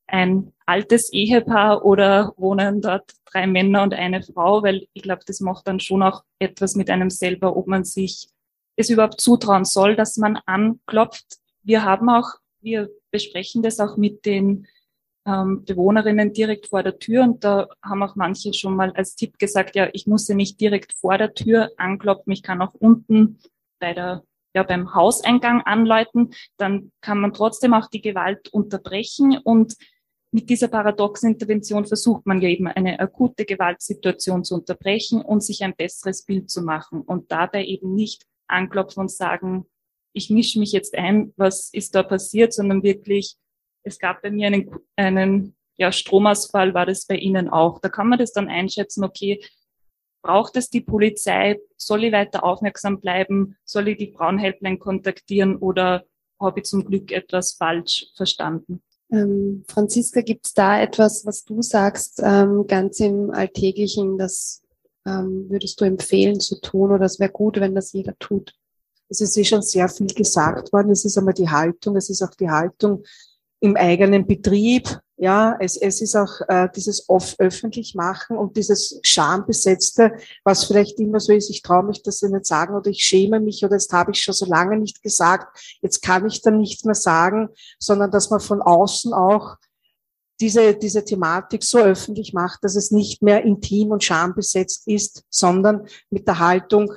ein altes Ehepaar oder wohnen dort drei Männer und eine Frau, weil ich glaube, das macht dann schon auch etwas mit einem selber, ob man sich es überhaupt zutrauen soll, dass man anklopft. Wir haben auch, wir besprechen das auch mit den ähm, Bewohnerinnen direkt vor der Tür und da haben auch manche schon mal als Tipp gesagt, ja, ich muss ja nicht direkt vor der Tür anklopfen, ich kann auch unten bei der ja, beim Hauseingang anläuten, dann kann man trotzdem auch die Gewalt unterbrechen und mit dieser paradoxen Intervention versucht man ja eben eine akute Gewaltsituation zu unterbrechen und sich ein besseres Bild zu machen und dabei eben nicht anklopfen und sagen, ich mische mich jetzt ein, was ist da passiert, sondern wirklich, es gab bei mir einen, einen ja, Stromausfall, war das bei Ihnen auch. Da kann man das dann einschätzen, okay, braucht es die Polizei, soll ich weiter aufmerksam bleiben, soll ich die Frauenhelpline kontaktieren oder habe ich zum Glück etwas falsch verstanden? Ähm, Franziska, gibt es da etwas, was du sagst, ähm, ganz im Alltäglichen, das ähm, würdest du empfehlen zu tun oder es wäre gut, wenn das jeder tut? Es ist eh schon sehr viel gesagt worden. Es ist einmal die Haltung, es ist auch die Haltung im eigenen Betrieb, ja, es, es ist auch äh, dieses off öffentlich machen und dieses Schambesetzte, was vielleicht immer so ist, ich traue mich das nicht sagen oder ich schäme mich oder das habe ich schon so lange nicht gesagt, jetzt kann ich dann nicht mehr sagen, sondern dass man von außen auch diese, diese Thematik so öffentlich macht, dass es nicht mehr intim und schambesetzt ist, sondern mit der Haltung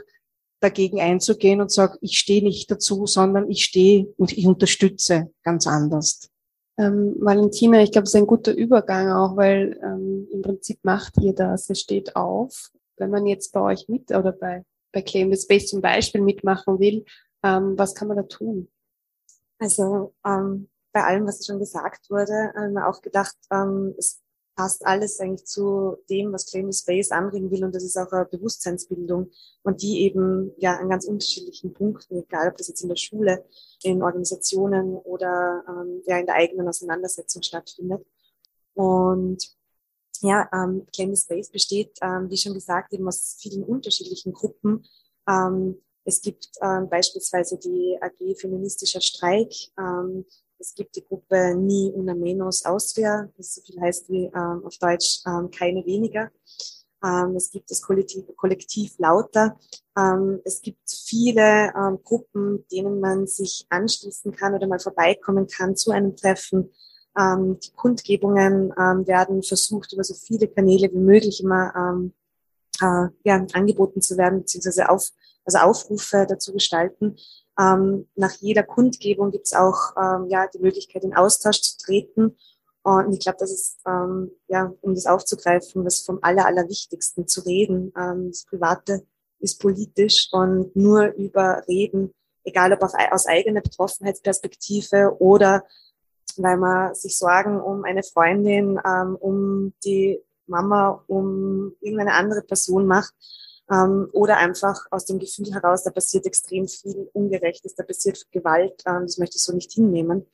dagegen einzugehen und sagt, ich stehe nicht dazu, sondern ich stehe und ich unterstütze ganz anders. Ähm, Valentina, ich glaube, es ist ein guter Übergang auch, weil ähm, im Prinzip macht ihr das. Ihr steht auf. Wenn man jetzt bei euch mit oder bei, bei Claim the Space zum Beispiel mitmachen will, ähm, was kann man da tun? Also ähm, bei allem, was schon gesagt wurde, haben wir auch gedacht, ähm, es passt alles eigentlich zu dem, was Claim the Space anregen will und das ist auch eine Bewusstseinsbildung und die eben ja an ganz unterschiedlichen Punkten, egal ob das jetzt in der Schule, in Organisationen oder ähm, ja in der eigenen Auseinandersetzung stattfindet. Und ja, ähm, Claim the Space besteht, ähm, wie schon gesagt, eben aus vielen unterschiedlichen Gruppen. Ähm, es gibt ähm, beispielsweise die AG Feministischer Streik. Ähm, es gibt die Gruppe Ni Una Menos Austria, das so viel heißt wie ähm, auf Deutsch ähm, keine weniger. Ähm, es gibt das Kollektiv, Kollektiv Lauter. Ähm, es gibt viele ähm, Gruppen, denen man sich anschließen kann oder mal vorbeikommen kann zu einem Treffen. Ähm, die Kundgebungen werden versucht, über so viele Kanäle wie möglich immer äh, ja, angeboten zu werden, beziehungsweise auf, also Aufrufe dazu gestalten. Ähm, nach jeder Kundgebung gibt es auch ähm, ja, die Möglichkeit, in Austausch zu treten. Und ich glaube, das ist, ähm, ja, um das aufzugreifen, was vom Aller, Allerwichtigsten zu reden. Ähm, das Private ist politisch und nur über Reden, egal ob auf, aus eigener Betroffenheitsperspektive oder weil man sich Sorgen um eine Freundin, ähm, um die Mama, um irgendeine andere Person macht, ähm, oder einfach aus dem Gefühl heraus, da passiert extrem viel Ungerechtes, da passiert Gewalt, ähm, das möchte ich so nicht hinnehmen.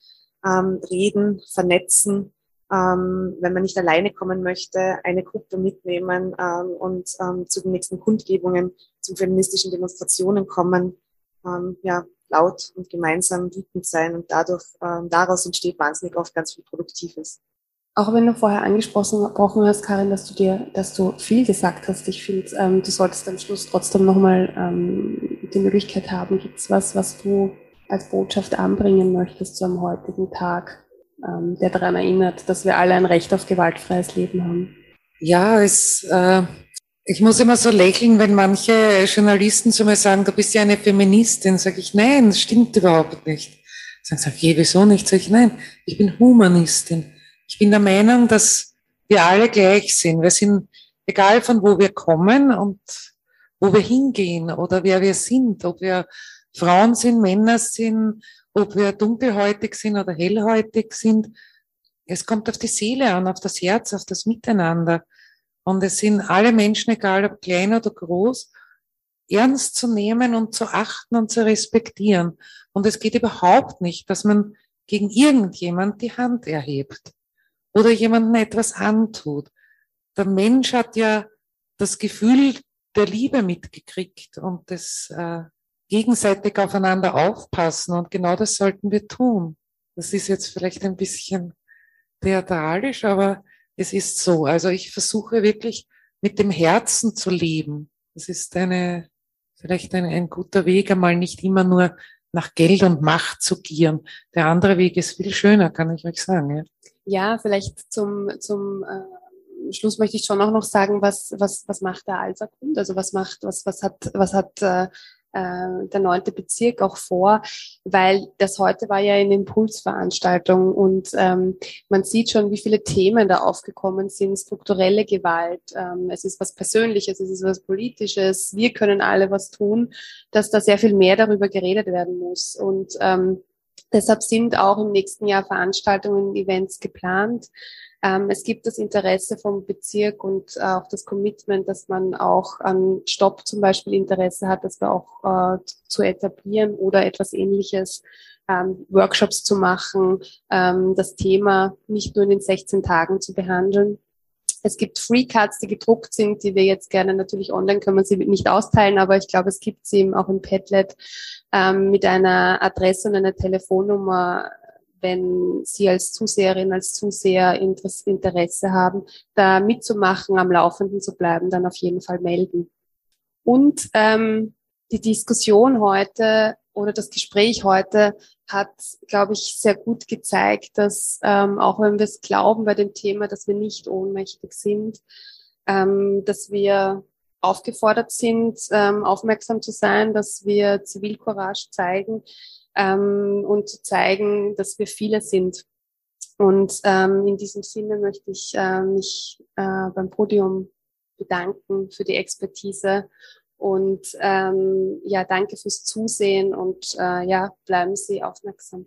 Ähm, reden, vernetzen, ähm, wenn man nicht alleine kommen möchte, eine Gruppe mitnehmen ähm, und ähm, zu den nächsten Kundgebungen, zu feministischen Demonstrationen kommen, ähm, ja, laut und gemeinsam wütend sein und dadurch, ähm, daraus entsteht wahnsinnig oft ganz viel Produktives. Auch wenn du vorher angesprochen hast, Karin, dass du dir, dass du viel gesagt hast, ich finde, ähm, du solltest am Schluss trotzdem nochmal ähm, die Möglichkeit haben. Gibt es was, was du als Botschaft anbringen möchtest zu einem heutigen Tag, ähm, der daran erinnert, dass wir alle ein Recht auf gewaltfreies Leben haben? Ja, es, äh, ich muss immer so lächeln, wenn manche Journalisten zu mir sagen, du bist ja eine Feministin. Sage ich, nein, das stimmt überhaupt nicht. Sagen sie, wieso nicht? Sage ich, nein, ich bin Humanistin. Ich bin der Meinung, dass wir alle gleich sind. Wir sind, egal von wo wir kommen und wo wir hingehen oder wer wir sind, ob wir Frauen sind, Männer sind, ob wir dunkelhäutig sind oder hellhäutig sind. Es kommt auf die Seele an, auf das Herz, auf das Miteinander. Und es sind alle Menschen, egal ob klein oder groß, ernst zu nehmen und zu achten und zu respektieren. Und es geht überhaupt nicht, dass man gegen irgendjemand die Hand erhebt oder jemandem etwas antut. Der Mensch hat ja das Gefühl der Liebe mitgekriegt und das äh, gegenseitig aufeinander aufpassen und genau das sollten wir tun. Das ist jetzt vielleicht ein bisschen theatralisch, aber es ist so. Also ich versuche wirklich mit dem Herzen zu leben. Das ist eine, vielleicht ein, ein guter Weg, einmal nicht immer nur nach Geld und Macht zu gieren. Der andere Weg ist viel schöner, kann ich euch sagen. Ja. Ja, vielleicht zum, zum äh, Schluss möchte ich schon auch noch sagen, was, was, was macht der Alser Grund? Also was macht, was, was hat, was hat äh, äh, der neunte Bezirk auch vor, weil das heute war ja eine Impulsveranstaltung und ähm, man sieht schon, wie viele Themen da aufgekommen sind, strukturelle Gewalt, ähm, es ist was Persönliches, es ist was Politisches, wir können alle was tun, dass da sehr viel mehr darüber geredet werden muss. Und ähm, Deshalb sind auch im nächsten Jahr Veranstaltungen Events geplant. Ähm, es gibt das Interesse vom Bezirk und auch das Commitment, dass man auch an Stopp zum Beispiel Interesse hat, das wir auch äh, zu etablieren oder etwas ähnliches, ähm, Workshops zu machen, ähm, das Thema nicht nur in den 16 Tagen zu behandeln. Es gibt Free Cards, die gedruckt sind, die wir jetzt gerne natürlich online können wir sie nicht austeilen, aber ich glaube, es gibt sie eben auch im Padlet ähm, mit einer Adresse und einer Telefonnummer, wenn Sie als Zuseherin, als Zuseher Interesse haben, da mitzumachen, am Laufenden zu bleiben, dann auf jeden Fall melden. Und ähm, die Diskussion heute oder das Gespräch heute hat, glaube ich, sehr gut gezeigt, dass ähm, auch wenn wir es glauben bei dem Thema, dass wir nicht ohnmächtig sind, ähm, dass wir aufgefordert sind, ähm, aufmerksam zu sein, dass wir Zivilcourage zeigen ähm, und zu zeigen, dass wir viele sind. Und ähm, in diesem Sinne möchte ich äh, mich äh, beim Podium bedanken für die Expertise und ähm, ja, danke fürs Zusehen und äh, ja, bleiben Sie aufmerksam.